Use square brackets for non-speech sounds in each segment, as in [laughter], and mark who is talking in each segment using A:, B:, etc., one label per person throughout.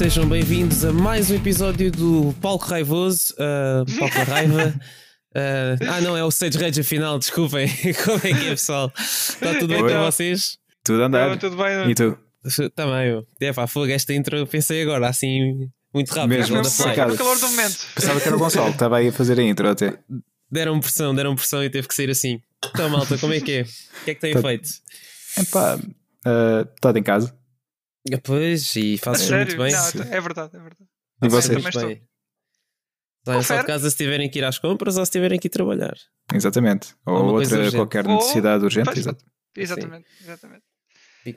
A: sejam bem-vindos a mais um episódio do Palco Raivoso, uh, Palco da Raiva. Uh, ah, não, é o Stage Rage afinal, desculpem. [laughs] Como é que é, pessoal? Está tudo bem com
B: Então-
A: vocês?
B: Tudo a andar.
C: Tudo bem,
B: E tu?
A: Também, eu. É pá, fogo, esta intro eu pensei agora, assim, muito rápido.
B: Mesmo, não cara.
C: no calor do momento.
B: Pensava que era o Gonçalo que estava aí a fazer a intro até.
A: Deram pressão, deram pressão e teve que sair assim. Então, malta, como é que é? O que é que têm
B: Tá-
A: feito?
B: Epá, uh, estado em casa.
A: Ah, Pois, e fazes muito bem.
C: Não, é verdade, é verdade.
B: E vocês?
A: Bem. Saem só de casa se tiverem que ir às compras ou se tiverem que ir trabalhar.
B: Exatamente. Ou
A: coisa
B: outra
A: urgente.
B: qualquer
C: Ou-
B: necessidade urgente.
C: Pois.
B: Exato.
C: Exatamente, exatamente.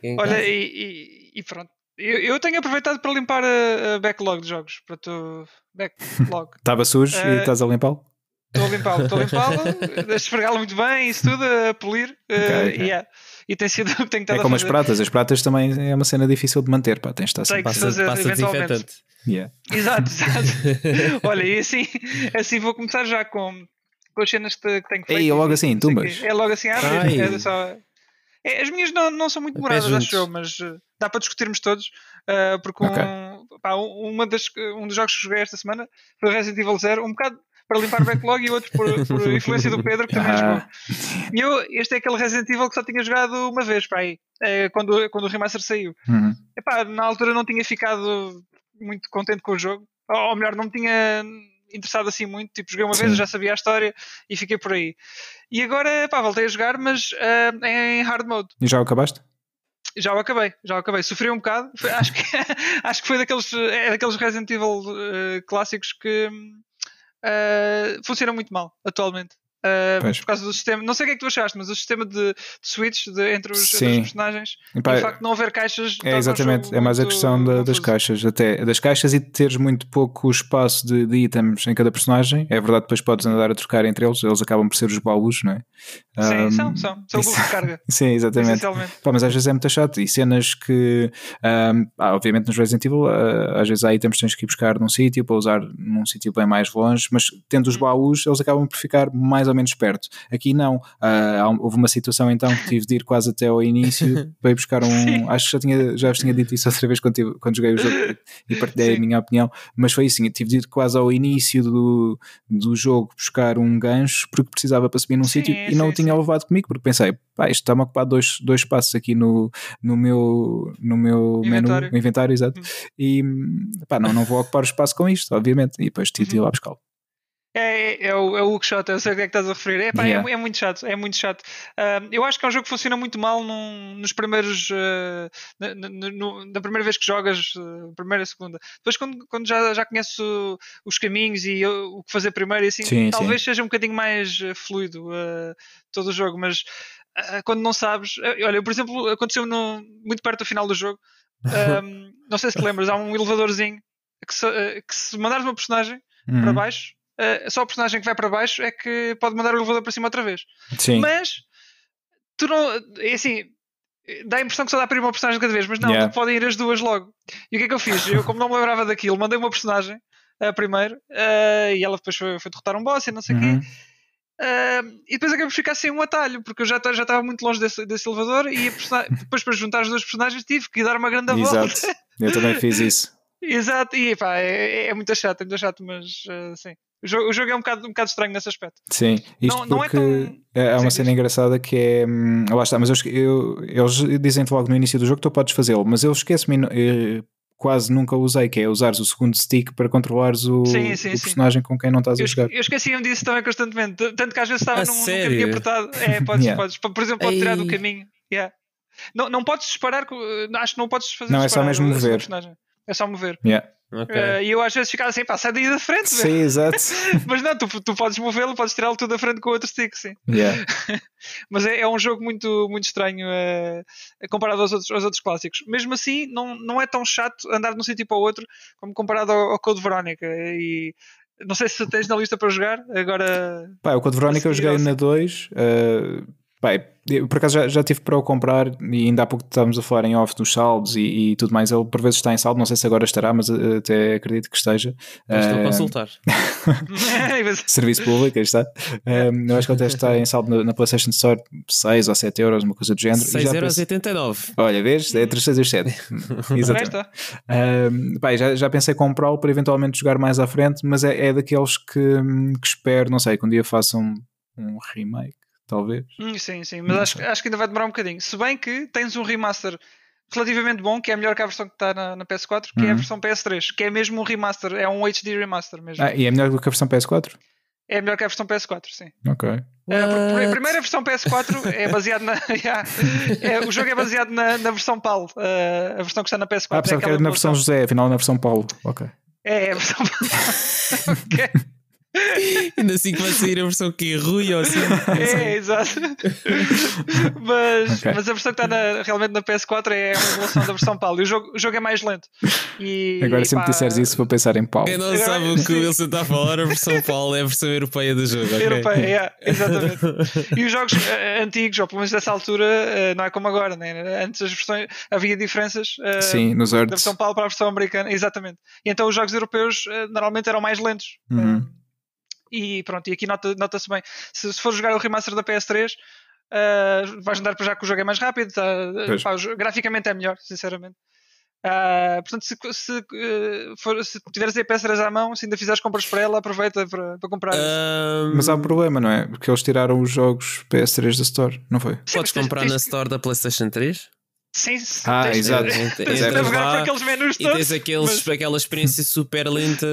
A: Em
C: Olha, e, e- e pronto. Eu, eu tenho aproveitado para limpar a, a backlog de jogos. Para tu. Backlog. [laughs]
B: Estava sujo e
C: Eh,
B: estás a limpá-lo?
C: Estou a limpá-lo, estou a limpá-lo, [laughs] a esfregá-lo muito bem, isso tudo, a polir. eh,
B: Ok, ok.
C: e yeah. E tem sido o que tenho
B: É
C: estado
B: como
C: a
B: as
C: fazer.
B: pratas. As pratas também é uma cena difícil de manter. Pá, tens de estar sempre.
C: que
A: Passa,
C: fazer,
A: passa
C: eventualmente.
A: desinfetante.
B: Yeah.
C: Exato, exato. [laughs] Olha, e assim, assim vou começar já com, com as cenas que, que tenho feito.
B: Ei, logo
C: e
B: assim, tumbas.
C: É logo assim, ah, é só... É, as minhas não, não são muito
A: A
C: demoradas, acho eu, mas eh, dá para discutirmos todos. eh, porque um,
B: Ok.
C: pá, um- uma das, um dos jogos que joguei esta semana foi o Resident Evil Zero, um bocado para limpar o backlog e outro por, por [laughs] influência do Pedro, que também jogou.
B: Ah,
C: E eu, este é aquele Resident Evil que só tinha jogado uma vez para aí, eh, quando, quando o remaster saiu.
B: uhum.
C: Epá, na altura não tinha ficado muito contente com o jogo. Ou, ou melhor, não me tinha interessado assim muito. Tipo, joguei uma vez,
B: Sim.
C: eu já sabia a história e fiquei por aí. E agora, pá, voltei a jogar, mas ah, em hard mode.
B: E já o acabaste?
C: Já o acabei, já o acabei. Sofri um bocado. Foi- [laughs] acho, que, acho que foi daqueles, é daqueles Resident Evil eh, clássicos que ah, funcionam muito mal atualmente.
B: Pois.
C: por causa do sistema, não sei o que é que tu achaste, mas o sistema de, de switch de- entre, os, entre personagens
B: E
C: e o facto de não haver caixas.
B: É exatamente, é mais a questão da- das caixas, até das caixas e de teres muito pouco espaço de, de itens em cada personagem. É verdade, depois podes andar a trocar entre eles, eles acabam por ser os baús, não é?
C: Sim,
B: Ahm,
C: são, são. São
B: isso-
C: de carga, [laughs]
B: Sim, exatamente. Pá, mas às vezes é muito chato e cenas que, ahm, ah, obviamente, nos Resident Evil, ah, às vezes há itens que tens que ir buscar num sítio para usar num sítio bem mais longe, mas tendo
C: Uhum.
B: os baús, eles acabam por ficar mais ou menos perto. Aqui não. Um- houve uma situação então que tive de ir quase até ao início [laughs] para ir buscar um.
C: Sim.
B: Acho que já, tinha, já vos tinha dito isso outra vez quando, tive- quando joguei o jogo e partilhei a
C: Sim.
B: minha opinião, mas foi assim: tive de ir quase ao início do, do jogo buscar um gancho porque precisava para subir num
C: Sim,
B: sítio e não o tinha levado comigo porque pensei, pá, isto está-me a ocupar dois, dois espaços aqui no, no meu, no meu
C: Inventário.
B: menu, inventário, exato.
C: Hum.
B: E pá, não, não vou ocupar o espaço com isto, obviamente. E depois tive de ir
C: Uhum.
B: lá buscá-lo.
C: É, é, é o, é o Hookshot, eu sei o que é que estás a referir. É, pá, é-
B: Yeah.
C: é, muito chato, é muito chato. Ah, eu acho que é um jogo que funciona muito mal num- nos primeiros. ah, na, na- no- na primeira vez que jogas, ah, primeira, segunda. Depois, quando, quando já, já conheces o- os caminhos e o, o que fazer primeiro, e assim,
B: Sim,
C: talvez seja um bocadinho mais ah, fluido ah, todo o jogo, mas quando não sabes. olha, por exemplo, aconteceu no, muito perto do final do jogo. ah, [laughs] não sei se te lembras, há um elevadorzinho que se, que se mandares uma personagem para
B: Uhum.
C: baixo, eh, só o personagem que vai para baixo é que pode mandar o elevador para cima outra vez.
B: Sim,
C: Mas tu não. É assim. Dá a impressão que só dá para ir uma personagem de cada vez, mas não,
B: Yeah.
C: tu podem ir as duas logo. E o que é que eu fiz? Eu, como não me lembrava daquilo, mandei uma personagem eh, primeiro eh, e ela depois foi, foi derrotar um boss e não sei o
B: Uhum.
C: quê. Eh, e depois acabei por ficar sem um atalho, porque eu já já estava muito longe desse, desse elevador e depois para juntar as duas personagens tive que dar uma grande volta.
B: exato. Eu também fiz isso. [laughs]
C: Exato, e pá, é, é muito chato, é muito chato, mas eh, sim. O jogo, o jogo é um bocado, um bocado estranho nesse aspecto.
B: Sim, isto
C: Não- não é
B: porque
C: tão-
B: é, é uma
C: Sim,
B: cena
C: diz.
B: engraçada que é. hum, Lá está, mas eu, eu- eles dizem-te logo no início do jogo que tu podes fazê-lo, mas eu esqueço-me, eh, quase nunca usei, que é usares o segundo stick para controlares o,
C: Sim, sim,
B: o
C: sim.
B: personagem com quem não estás
C: Eu,
B: a jogar.
C: eu esquecia-me disso também constantemente. Tanto que às vezes estava
A: A
C: num, num
A: sério?
C: caminho apertado. É, podes,
B: Yeah.
C: podes. Por exemplo, pode tirar do caminho. Yeah. Não, não podes disparar. co- Acho que não podes fazer
B: Não, é só mesmo mover.
C: personagem. É só mover.
B: Yeah.
A: Ok.
C: Eh, e eu às vezes ficava assim, pá, sai daí da frente.
B: Sim, exato. [laughs]
C: Mas não, tu, tu podes movê-lo, podes tirá-lo tudo da frente com o outro stick, sim.
B: Yeah. [laughs]
C: Mas é, é um jogo muito, muito estranho eh, comparado aos outros, aos outros clássicos. Mesmo assim, não, não é tão chato andar de um sítio para o outro como comparado ao, ao Code Veronica. E não sei se tens na lista para jogar. Agora.
B: Pá, o Code Verónica eu
C: A seguir
B: joguei na 2. eh, Pá, eu, por acaso já, já tive para o comprar e ainda há pouco estávamos a falar em off dos saldos e, e tudo mais. Ele por vezes está em saldo, não sei se agora estará, mas uh, até acredito que esteja.
A: Estou a
B: Uh,
A: consultar. [laughs]
B: Serviço público, aí está. Um, eu acho que ele até está em saldo na, na PlayStation Store 6 ou 7 euros, uma coisa do género. E já pensei-
A: 6,89€.
B: Olha, vês? É entre os 6 e os 7. [laughs] [laughs] Exatamente. Um, pá, já, já pensei comprá-lo para eventualmente jogar mais à frente, mas é, é daqueles que, hum, que espero, não sei, que um dia façam um remake, talvez.
C: Hum, sim, sim, mas acho, acho que ainda vai demorar um bocadinho. Se bem que tens um remaster relativamente bom, que é melhor que a versão que está na, na PS4, que é a
B: Uhum.
C: versão PS3, que é mesmo um remaster, é um HD remaster mesmo.
B: Ah, e é melhor do que a versão PS4?
C: É melhor que a versão PS4, sim.
B: Ok. [laughs]
C: É, a primeira versão PS4 é baseada na. [laughs] yeah, é, o jogo é baseado na, na versão PAL, uh, a versão que está na PS4.
B: Ah,
C: é
B: que era na versão. José, afinal na versão Paulo. Ok.
C: É, é a versão PAL. [laughs] Ok. [laughs]
A: Ainda assim que vai sair a versão que é Rui ou assim.
C: É, exato. [laughs] mas,
B: Ok.
C: mas a versão que está na- realmente na PS4 é uma evolução da versão PAL. E o jogo, o jogo é mais lento. E,
B: Agora sempre
C: pá,
B: disseres isso vou pensar em Paulo.
A: Quem não
C: Agora-
A: sabe o que o. Wilson está a falar, a versão Paulo é a versão europeia do jogo. ok?
C: Europeia, yeah, exatamente. E os jogos eh, antigos, ou pelo menos dessa altura, eh, não é como agora, né? Antes as versões havia diferenças eh,
B: Sim, nos
C: da versão PAL para a versão americana, exatamente. E então os jogos europeus eh, normalmente eram mais lentos.
B: Uhum.
C: E pronto, e aqui nota- nota-se bem. Se, se for jogar o remaster da PS3, eh, vais andar para já que o jogo é mais rápido, tá, pá, graficamente é melhor, sinceramente. Ah, portanto, se, se, for- se tiveres a PS3 à mão, se ainda fizeres compras para ela, aproveita para, para comprar.
A: Ahm,
B: Mas há um problema, não é? Porque eles tiraram os jogos PS3 da Store, não foi?
C: Sim,
A: Podes
C: tens-
A: comprar
C: tens-
A: na store da PlayStation 3
C: Sim, sim,
B: Ah,
C: tens-
B: exato.
C: Tens
A: Pois
C: de
A: é,
C: navegar
A: lá
C: por aqueles menus
A: e
C: todos.
A: tens aqueles,
C: mas-
A: aquela experiência super lenta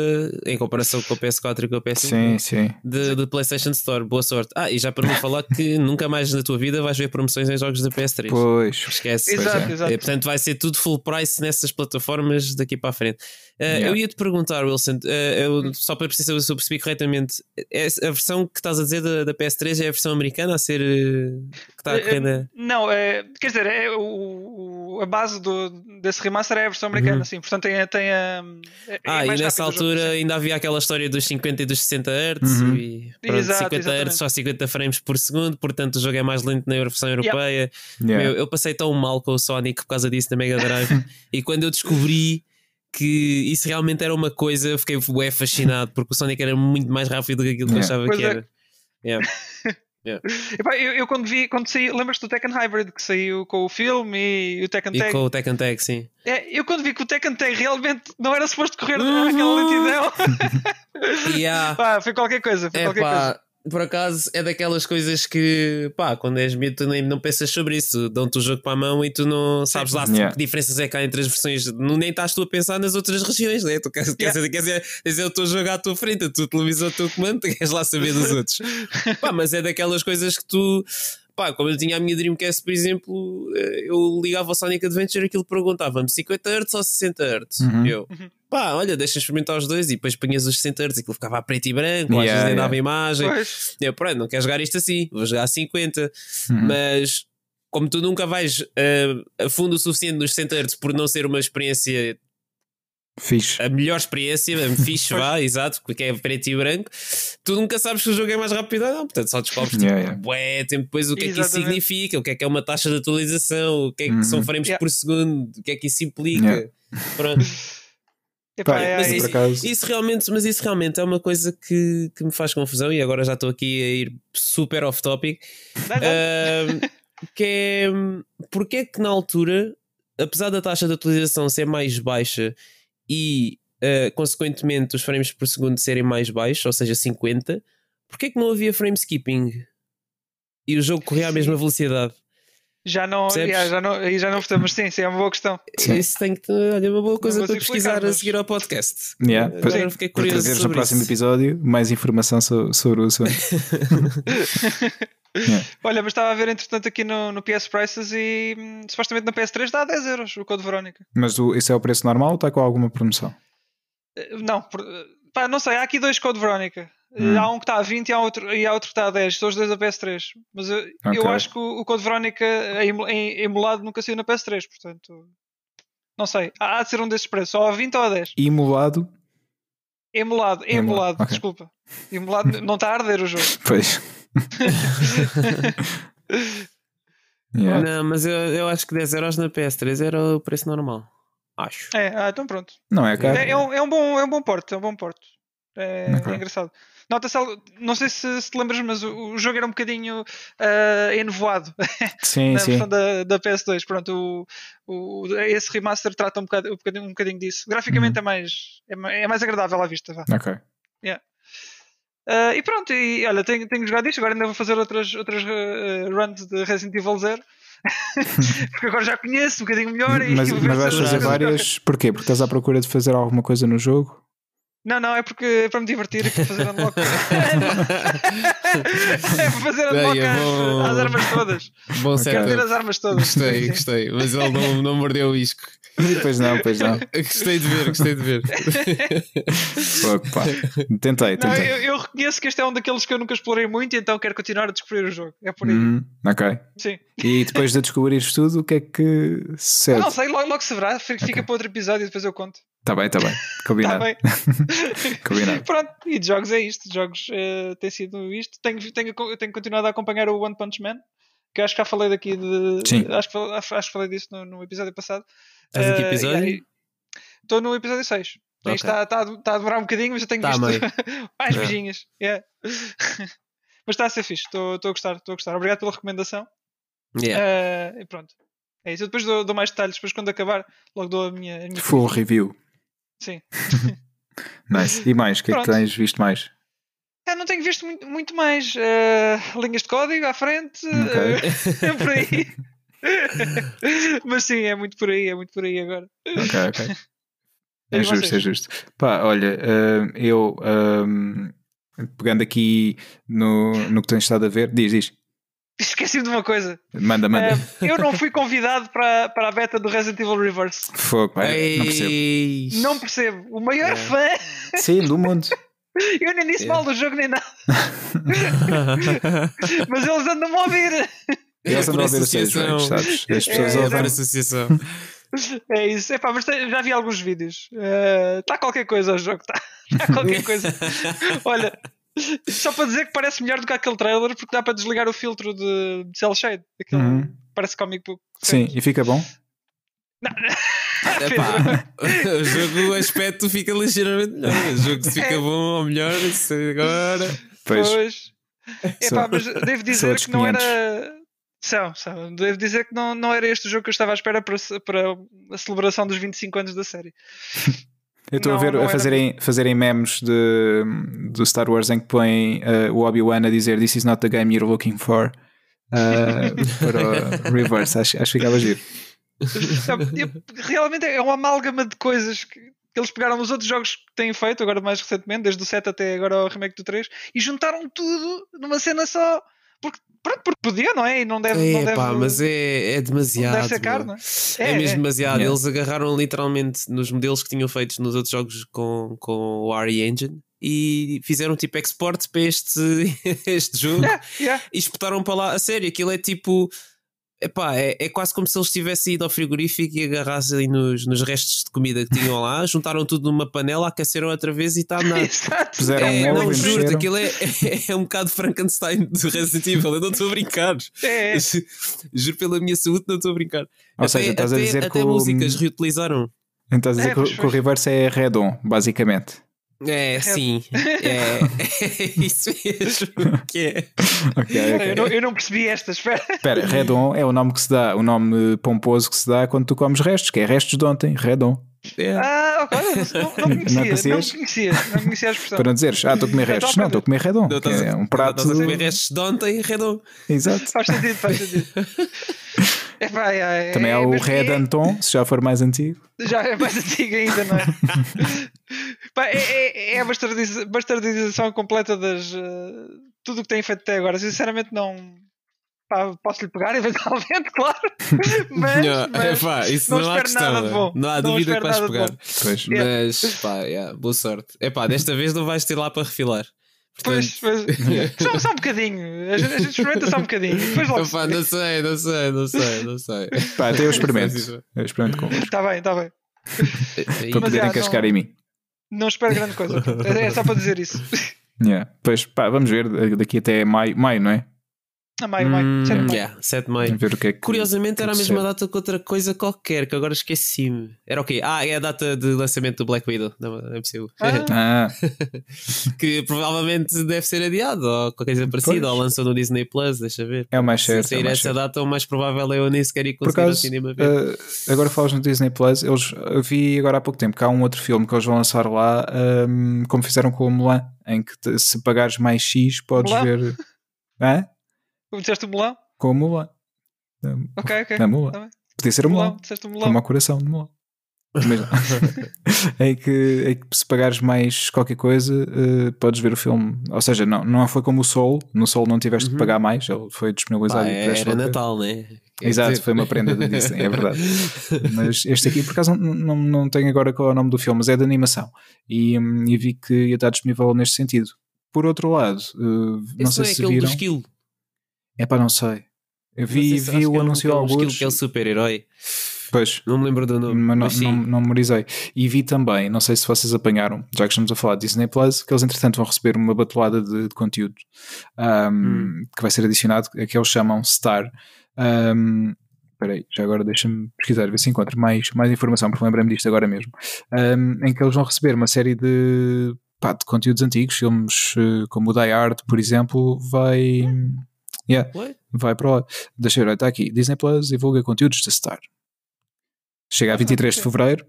A: em comparação com o PS4 e com o PS5
B: Sim, sim.
A: de, de PlayStation Store. Boa sorte. Ah, e já para não falar que [laughs] nunca mais na tua vida vais ver promoções em jogos da PS3.
B: Pois.
A: Esquece.
C: Exato,
B: é.
C: exato.
A: Eh, portanto, vai ser tudo full price nessas plataformas daqui para a frente. Eh,
B: Yeah.
A: Eu ia te perguntar, Wilson, eh, eu- só para perceber se eu percebi corretamente, é a versão que estás a dizer da, da PS3 é a versão americana a ser eh, que está a correr na.
C: Não, é, quer dizer, é o, o- a base do, desse remaster é a versão americana,
A: Uhum.
C: sim. Portanto, tem, a- tem a. é- é
A: Ah, e nessa
C: jogo,
A: altura
C: sim.
A: ainda havia aquela história dos 50 e dos 60 Hz
B: Uhum.
A: e pronto,
C: Exato,
A: 50
C: exatamente.
A: Hz só 50 frames por segundo, portanto o jogo é mais lento na versão europeia.
B: Yeah.
A: Meu, eu passei tão mal com o Sonic por causa disso na Mega Drive [laughs] e quando eu descobri que isso realmente era uma coisa, eu fiquei bué fascinado porque o Sonic era muito mais rápido do que aquilo que eu
B: Yeah.
A: achava
C: Pois
A: que
C: é. [laughs]
A: Yeah.
C: Epá, eu, eu quando vi, quando saí, lembras-te do Tekken Hybrid que saiu com o filme e o Tekken
A: E
C: Tag?
A: com o Tekken Tag, sim.
C: É, eu quando vi que o Tekken Tag realmente não era suposto correr
A: Uhum.
C: naquela lentidão, [laughs] [laughs]
A: Yeah.
C: pá, foi qualquer coisa, foi qualquer coisa.
A: Por acaso é daquelas coisas que, pá, quando és miúdo tu nem não pensas sobre isso. Dão-te o jogo para a mão e tu não sabes lá
B: Yeah.
A: que diferenças é que há entre as versões. Não, nem estás tu a pensar nas outras regiões, né? Tu queres, queres, queres, queres, queres é o teu jogo à tua frente, a tua televisão, o teu comando, tu [laughs] queres lá saber dos outros. [laughs] pá, mas é daquelas coisas que tu. Pá, como eu tinha a minha Dreamcast, por exemplo, eh, eu ligava ao Sonic Adventure e aquilo perguntava-me 50 Hz ou 60 Hz.
B: Uhum.
A: Eu, pá, olha, deixa experimentar os dois e depois punhas os 60 Hz e aquilo ficava a preto e branco, ou às
B: Yeah,
A: vezes nem
B: yeah.
A: dava imagem.
C: Pois,
A: Eu, pronto, não quero jogar isto assim, vou jogar a 50,
B: Uhum.
A: mas como tu nunca vais eh, a fundo o suficiente nos 60 Hz por não ser uma experiência,
B: Fixe.
A: a melhor experiência, a fixe, [laughs] vá, exato, porque é preto e branco, tu nunca sabes que o jogo é mais rápido ou não, portanto só descobres tipo,
B: Yeah, yeah.
A: bué, tempo depois o que é que isso
C: Exatamente.
A: significa, o que é que é uma taxa de atualização, o que é que
B: Uhum.
A: são frames
C: Yeah.
A: por segundo, o que é que isso implica.
B: Yeah.
A: Pronto. [laughs]
C: epá,
B: Pá,
C: é,
A: mas
C: é,
A: isso-
B: acaso.
A: Isso realmente, mas isso realmente é uma coisa que, que me faz confusão e agora já estou aqui a ir super off topic.
C: Não, não.
A: Ahm, que é porque é que na altura, apesar da taxa de atualização ser mais baixa e ah, consequentemente os frames por segundo serem mais baixos, ou seja, 50, porque é que não havia frame skipping? E o jogo corria à mesma velocidade?
C: já não, yeah, já não, aí já não mas sim, sim, é uma boa questão.
B: Sim.
A: Isso tem que olha, é uma boa coisa para
C: explicar,
A: pesquisar a
C: mas-
A: seguir ao podcast.
B: Yeah,
A: Agora
C: Sim.
A: fiquei
B: Para
A: curioso
B: trazeres no
A: sobre
B: próximo
A: isso.
B: episódio mais informação so- sobre o assunto. [laughs] Yeah. [laughs]
C: Olha, mas estava a ver entretanto aqui no, no PS Prices e hum, supostamente na PS3 dá 10 euros o Code Verónica.
B: Mas o, isso é o preço normal ou está com alguma promoção?
C: Eh, Não, por- eh, pá, não sei, há aqui dois Code Verónica. Eh,
B: Hum.
C: Há um que está a 20 e há outro, e há outro que está a 10, são os dois da PS3. Mas eu, eu
B: Ok.
C: acho que o, o Code Verónica em, em- emulado nunca saiu na PS3, portanto. Não sei, há, há de ser um desses preços, ou a 20 ou a 10.
B: Emulado?
C: Emulado,
B: Emulado,
C: emulado,
B: ok.
C: desculpa. Emulado, não está a arder o jogo. [laughs]
B: Pois. [laughs] Yeah.
A: Não, mas eu, eu acho que 10 euros na PS3 era o preço normal. Acho.
C: É, ah, então pronto.
B: Não é caro.
C: É, é um, é, um bom, é um bom porto, é um bom porto. É,
B: Ok.
C: é engraçado. Nota-se, algo- não sei se, se te lembras, mas o, o jogo era um bocadinho ah, enovoado [laughs]
B: Sim,
C: na
B: sim.
C: versão da, da PS2. Pronto, o, o- esse remaster trata um bocadinho, um bocadinho, um bocadinho disso. Graficamente
B: Uhum.
C: é, mais, é, é mais agradável à vista. Vá.
B: Ok.
C: Ah, e pronto, e olha, tenho, tenho jogado isto, agora ainda vou fazer outras, outras ah, runs de Resident Evil 0. [laughs] Porque agora já conheço um bocadinho melhor. E
B: Mas,
C: ver
B: mas vais fazer
C: coisas-
B: várias. Porquê? Porque estás à procura de fazer alguma coisa no jogo?
C: Não, não, é porque é para me divertir e para fazer unlock. é para fazer unlock [laughs]
A: Bem, é
C: às,
A: bom.
C: às armas todas.
A: Bom
C: Quero ter as armas todas.
A: Gostei, gostei. Mas ele não, não mordeu o isco.
B: Pois não, pois não. [laughs]
A: Gostei de ver, gostei de ver. [laughs]
B: Pá. Tentei,
C: Não,
B: tentei.
C: eu, eu reconheço que este é um daqueles que eu nunca explorei muito, então quero continuar a descobrir o jogo. É por aí.
B: Hum, ok.
C: Sim.
B: E depois de descobrires tudo, o que é que serve?
C: não sei, logo, logo se verá. Fica
B: Ok.
C: para outro episódio e depois eu conto.
B: Tá bem, tá bem.
C: Está [laughs]
B: Combinado.
C: bem.
B: Combinado.
C: Pronto, e de jogos é isto. De jogos eh, tem sido isto. Tenho, tenho, tenho continuado a acompanhar o One Punch Man, que acho que já falei daqui de.
B: Sim.
C: Acho que, acho que falei disso no, no episódio passado.
A: Estás em que
C: Eh,
A: episódio?
C: Estou no episódio 6. Isto
A: Ok.
C: Está, está, a- está a demorar um bocadinho, mas eu tenho
A: a
C: visto [laughs] mais
A: É.
C: beijinhas. Yeah. [laughs] mas está a ser fixe. Estou, estou a gostar, estou a gostar. Obrigado pela recomendação.
A: Yeah.
C: Eh, e pronto. É isso. Eu depois dou, dou mais detalhes. Depois, quando acabar, logo dou a minha. A minha
B: Full review.
C: Sim. [laughs]
B: Nice. E mais? O que é que tens visto mais?
C: Ah, não tenho visto muito, muito mais eh, linhas de código à frente.
B: Ok.
C: eh, é por aí. [laughs] Mas sim, é muito por aí, é muito por aí agora.
B: Ok, ok.
C: E [laughs]
B: É justo,
C: vocês?
B: é justo. Pá, olha, hum, eu hum, pegando aqui no, no que tens estado a ver, diz, diz.
C: Esqueci-me de uma coisa.
B: Manda, manda.
C: Eh, eu não fui convidado para, para a beta do Resident Evil Reverse.
B: Fogo, pá, não percebo.
C: Não percebo. O maior
A: É.
C: fã.
B: Sim, do mundo. [laughs]
C: Eu nem disse
A: É.
C: mal do jogo nem nada. Mas eles andam-me a ouvir.
B: Eles andam a ver os
A: associação.
B: jogos, sabes? As pessoas
C: É,
A: É,
B: ouvem.
A: por associação.
C: É isso. Epá, mas já vi alguns vídeos. Está qualquer coisa o jogo. Está [laughs] qualquer coisa. Olha, só para dizer que parece melhor do que aquele trailer porque dá para desligar o filtro de, de cel shade. Aquele
B: Uhum.
C: parece comic book.
B: Sim, e fica bom?
A: Epá, [laughs] o jogo, o aspecto fica ligeiramente melhor. O jogo se fica bom ou melhor, isso agora.
B: Pois.
C: Pois. Epá, mas devo dizer que não
B: 500.
C: era. São, são. Devo dizer que não, não era este o jogo que eu estava à espera para, para a celebração dos 25 anos da série. [laughs]
B: Eu estou a ver a
C: era
B: fazerem, fazerem memes de, do Star Wars em que põem uh, o Obi-Wan a dizer This is not the game you're looking for uh, [laughs] para o Reverse. Acho, acho que ficava giro.
C: Eu- realmente é uma amálgama de coisas que, eles pegaram nos outros jogos que têm feito, agora mais recentemente, desde o 7 até agora o remake do 3, e juntaram tudo numa cena só. Porque, pronto, porque podia, não é? E não deve. não
A: É,
C: deve
A: pá, mas é, é demasiado.
C: deve ser caro, não é?
A: É, mesmo demasiado.
B: Yeah.
A: Eles agarraram literalmente nos modelos que tinham feitos nos outros jogos com, com o RE Engine e fizeram tipo export para este, [laughs] este jogo [laughs]
C: Yeah, yeah.
A: e espetaram para lá. A sério, aquilo é tipo. Epá, é, é quase como se eles tivessem ido ao frigorífico e agarrassem nos, nos restos de comida que tinham lá, [laughs] juntaram tudo numa panela, aqueceram outra vez e está a. [laughs]
C: Exato.
B: Puseram
A: É,
B: um
A: não,
B: e
A: juro,
B: mexeram.
A: aquilo é, [laughs] é, um bocado Frankenstein do Resident Evil. Eu não estou a brincar.
C: É, é.
A: Juro pela minha saúde, não estou a brincar.
B: Ou seja, estás a
A: até,
B: dizer
A: até
B: que o-
A: músicas reutilizaram.
B: Então estás a dizer
C: É,
B: que, o-
C: pois,
B: que o. Reverse é redon, basicamente.
A: É, sim. É, é [laughs] isso mesmo que é.
B: Ok,
C: Eu,
B: ok.
C: não, eu não percebi esta, espera.
B: Espera, redon é o nome que se dá, o nome pomposo que se dá quando tu comes restos, que é restos de ontem, redon.
A: é.
C: Ah, ok, não, não, não [laughs] conhecia, não,
B: conhecias?
C: conhecia, não conhecia a expressão.
B: Para não dizeres, ah, estou a comer
C: Eu
B: restos. Não, estou a comer redon.
A: Não,
B: é
A: a-
B: um prato.
A: Estás a comer restos de ontem, redom.
B: Exato.
C: Faz sentido, faz sentido. [laughs] É, pá, é,
B: Também
C: é,
B: há o
C: mas
B: Red
C: é-
B: Anton, se já for mais antigo.
C: Já é mais antigo ainda, não é? Pá, é, é, é a bastardiza- bastardização completa das. eh, tudo o que tem feito até agora. Sinceramente, não. Pá, posso lhe pegar eventualmente, [laughs] claro. Mas,
A: Não,
C: mas
A: é pá, isso
C: não
A: não, há questão.
C: nada de bom.
A: Não há
C: Não
A: dúvida que vais pegar.
B: Pois.
A: Mas [laughs] pá, yeah, boa sorte. É pá, desta vez não vais ter lá para refilar.
C: Pois,
A: Portanto,
C: pois, [laughs] só, só um bocadinho. A gente, a gente experimenta só um bocadinho. Depois logo.
A: Epá, não sei, não sei, não sei, não sei.
B: Pá, até eu experimento. Eu experimento convosco.
C: Está bem, está bem.
B: Para
C: Mas,
B: poderem
C: já,
B: cascar
C: não-
B: em mim.
C: Não espero grande coisa. [laughs] É, é só para dizer isso.
B: Yeah. Pois pá, vamos ver daqui até maio, maio não é?
C: A maio, maio.
A: Hum,
C: 7 de maio.
A: yeah, 7 de maio.
B: Ver o que é que,
A: Curiosamente era a mesma data que outra coisa qualquer, que agora esqueci-me. Era o quê? Ah, é a data de lançamento do Black Widow da MCU.
C: Ah. [laughs]
B: Ah,
A: que provavelmente deve ser adiado ou qualquer coisa parecida,
B: Pois.
A: ou lançam no Disney Plus, deixa ver.
B: é o mais
A: Se
B: certo. é
A: sair
B: mais
A: essa
B: certo.
A: data, o mais provável é eu nem sequer ir conseguir ao
B: acaso,
A: cinema ver.
B: eh, agora falas no Disney Plus, eles eu vi agora há pouco tempo que há um outro filme que eles vão lançar lá, ehm, como fizeram com o Mulan, em que te- se pagares mais X podes
C: Mulan?
B: ver. [laughs] Hã?
C: Como disseste o melão?
B: Com o Mulan. Da-
C: Ok, ok.
B: Mulan.
C: Tá.
B: Podia ser o Mulan.
C: Melão, disseste o melão.
B: Como ao coração de Mulan. Mas, em, [laughs] que, em que se pagares mais qualquer coisa, eh, podes ver o filme. Ou seja, não, não foi como o Soul. No Soul não tiveste de
A: Uhum.
B: pagar mais, ele foi disponibilizado
A: Pá, era. Natal, né? Quer
B: Exato,
A: dizer-
B: foi uma prenda da Disney, é verdade. [laughs] Mas este aqui, por acaso, não, não, não tenho agora qual é o nome do filme, mas é de animação. E, hum, e vi que ia estar disponível neste sentido. Por outro lado, eh, não
A: Esse
B: sei
A: não é
B: se
A: aquele
B: viram.
A: do.
B: É pá, não sei. Eu
A: Não
B: vi,
A: se-
B: vi o
A: é
B: anúncio alguns.
A: Skill que é o super-herói.
B: Pois,
A: Não me lembro do nome.
B: mas não,
A: mas sim.
B: não, não memorizei. E vi também, não sei se vocês apanharam, já que estamos a falar de Disney Plus, que eles entretanto vão receber uma batelada de, de conteúdo um,
A: Hum.
B: que vai ser adicionado, que eles chamam Star. Um, Espera aí, já agora deixa-me pesquisar, ver se encontro mais, mais informação, porque lembrei-me disto agora mesmo. Um, em que eles vão receber uma série de, pá, de conteúdos antigos, filmes eh, como o Die Hard, por exemplo, vai. Yeah,
A: What?
B: vai para lá. Deixa eu ver, está aqui. Disney Plus divulga conteúdos de Star. Chega a 23 de fevereiro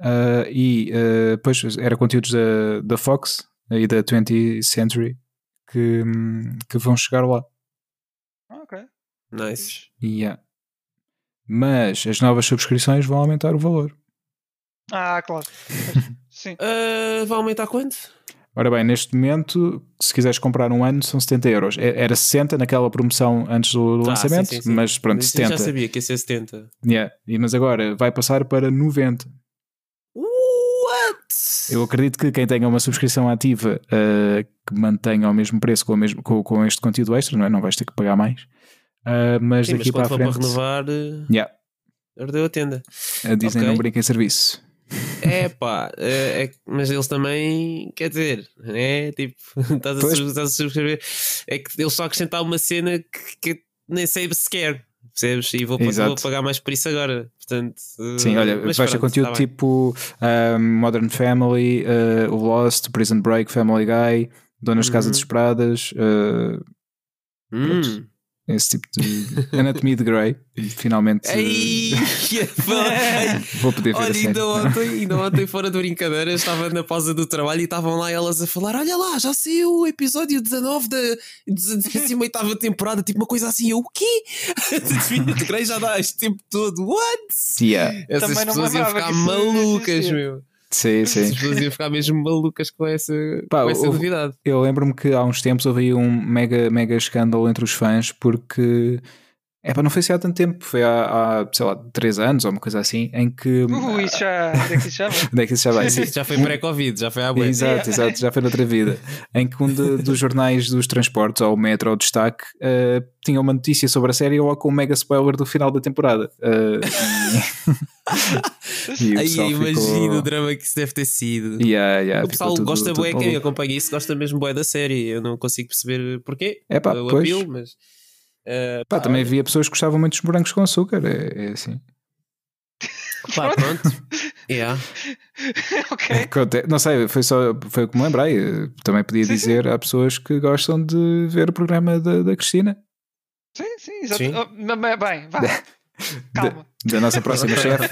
B: ah, e ah, depois era conteúdos da, da Fox e da 20th Century que, hum, que vão chegar lá.
C: Ah, ok.
A: Nice.
B: Yeah. Mas as novas subscrições vão aumentar o valor.
C: Ah, claro. [laughs] Sim.
A: Ah, vai aumentar quanto?
B: Ora bem, neste momento, se quiseres comprar um ano, são 70 euros. E- Era 60 naquela promoção antes do,
A: Ah,
B: lançamento,
A: sim, sim, sim.
B: mas pronto,
A: Mas eu
B: 70.
A: Já sabia que ia ser 70.
B: Yeah. E, mas agora vai passar para 90.
A: What?
B: Eu acredito que quem tenha uma subscrição ativa uh, que mantenha o mesmo preço com, o mesmo, com, com este conteúdo extra, não é? Não vais ter que pagar mais. Uh, mas
A: Sim, mas
B: daqui para a
A: for para
B: frente,
A: renovar, eh,
B: yeah,
A: ardeu a tenda.
B: a Disney
A: Ok.
B: não brinca em serviço.
A: É pá, é, é- mas eles também, quer dizer, é tipo, [laughs] estás a, estás a subscrever. É que eles só acrescentaram uma cena que, que nem sei se quer, percebes? E vou, vou pagar mais por isso agora. Portanto,
B: Sim, olha, vais ter conteúdo
A: tá
B: tipo uh, Modern Family, uh, o Lost, Prison Break, Family Guy, Donas de Casa
A: Uhum.
B: Desesperadas, uh,
A: Hum.
B: Esse tipo de Anatomia de Grey. Finalmente uh,
A: Ei,
B: vou poder ver
A: Olha, ainda ontem, ainda ontem, fora de brincadeira, estava na pausa do trabalho e estavam lá elas a falar: Olha lá, já saiu o episódio 19 da 18 temporada, tipo uma coisa assim. Eu, o quê? Desvio [laughs] de Grey já dá este tempo todo. What?
B: Yeah.
A: Essas
C: Também
A: pessoas iam ficar malucas, meu.
B: Sim, sim.
A: Essas pessoas iam ficar mesmo malucas com essa,
B: Pá,
A: com essa novidade.
B: Eu lembro-me que há uns tempos houve aí um mega, mega escândalo entre os fãs porque. É para não foi assim há tanto tempo, foi há, há, sei lá, 3 anos ou uma coisa assim, em que.
C: Uh, isso já. Onde é que isso já vai? [laughs]
B: Onde é que isso já vai? Sim.
A: Isso já foi pré-Covid, já foi há bué.
B: Exato, exato, já foi noutra vida. Em que um de- dos jornais dos transportes, ou o Metro, ou o Destaque, eh, tinha uma notícia sobre a série ou com um mega spoiler do final da temporada. Eh, [laughs] e, o
A: Aí imagino
B: ficou-
A: o drama que isso deve ter sido.
B: Yeah, yeah,
A: o pessoal
B: tudo-
A: gosta
B: tudo
A: bué, quem acompanha isso gosta mesmo bué da série. Eu não consigo perceber porquê.
B: Epá,
A: o
B: pois.
A: apelo, mas. Eh,
B: Pá,
A: pá,
B: também havia pessoas que gostavam muito dos morangos com açúcar, é, é assim.
A: pá, [laughs] pronto. yeah. [laughs]
C: ok.
B: Aconte- Não sei, foi só foi o que me lembrei. Também podia
C: Sim,
B: dizer há pessoas que gostam de ver o programa da, da Cristina,
C: Sim, sim, exato.
A: Sim.
C: Oh, bem, vá. Calma.
B: da nossa próxima [laughs] chefe.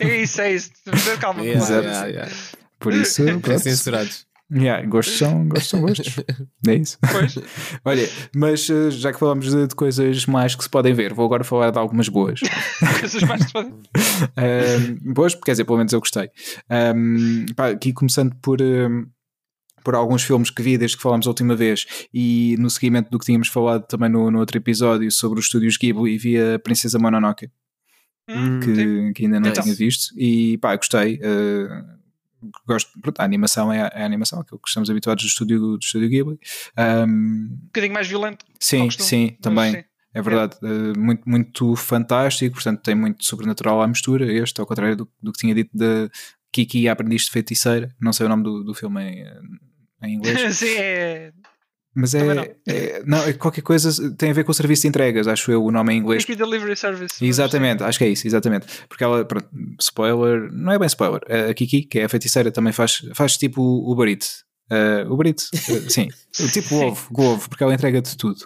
C: É isso, é isso. Calma.
A: Yeah, yeah, yeah.
B: Por isso, pronto.
A: censurados.
B: Yeah, gostos são, gostos são gostos. [laughs] É isso.
C: Pois. [laughs]
B: Olha, mas eh, já que falamos de, de coisas mais que se podem ver, vou agora falar de algumas boas. [laughs]
C: Coisas mais que se podem-
B: Ahm, boas, porque quer dizer, pelo menos eu gostei. Ahm, pá, aqui começando por, ahm, por alguns filmes que vi desde que falámos a última vez e no seguimento do que tínhamos falado também no, no outro episódio sobre os estúdios Ghibli e vi a Princesa Mononoke,
C: Hum,
B: que, que ainda não
C: Então.
B: tinha visto e pá, gostei. ah, gosto, pronto, a animação é a, é a animação, aquilo que estamos habituados do estúdio, do estúdio Ghibli. Ahm,
C: Um bocadinho mais violento.
B: sim,
C: costume,
B: sim, também.
C: sim.
B: É verdade, eh, muito, muito fantástico, portanto tem muito sobrenatural à mistura. Este, ao contrário do, do que tinha dito da Kiki Aprendiz de Feiticeira, não sei o nome do, do filme em, em inglês, [laughs]
C: Sim, é.
B: Mas é
C: Também
B: não. é. Não, é qualquer coisa tem a ver com o serviço de entregas, acho eu, o nome em inglês.
C: Wiki Delivery Service. mas
B: Exatamente, acho que é isso, exatamente. Porque ela, pronto, spoiler, não é bem spoiler. A Kiki, que é a feiticeira, também faz, faz tipo o Uber Eats. Uh, Uber Eats, uh, sim. [laughs] tipo ovo, o ovo, porque ela entrega de tudo.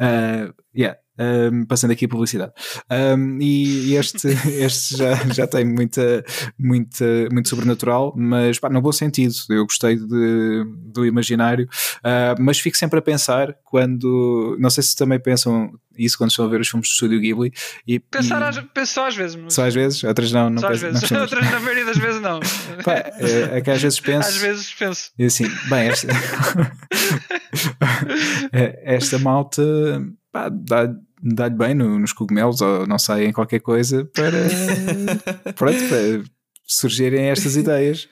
B: Uh, yeah. Um, passando aqui a publicidade. Um, e, este, [laughs] este já, já tem muita, muita, muito sobrenatural, mas pá, no bom sentido. Eu gostei de, do imaginário, uh, mas fico sempre a pensar quando. Não sei se também pensam isso quando estão a ver os filmes do Estúdio Ghibli. E,
C: Pensar às, penso só às vezes. mas-
B: só às vezes, outras não. não
C: Só às
B: penso-
C: vezes.
B: não. [laughs]
C: Outras, na maioria das vezes, não.
B: Pá, é, é que às vezes [laughs] penso.
C: Às vezes penso.
B: E assim, bem, esta, É, esta malta pá, dá- dá-lhe bem no- nos cogumelos ou não sei, em qualquer coisa para, [laughs] pronto, para surgirem estas ideias.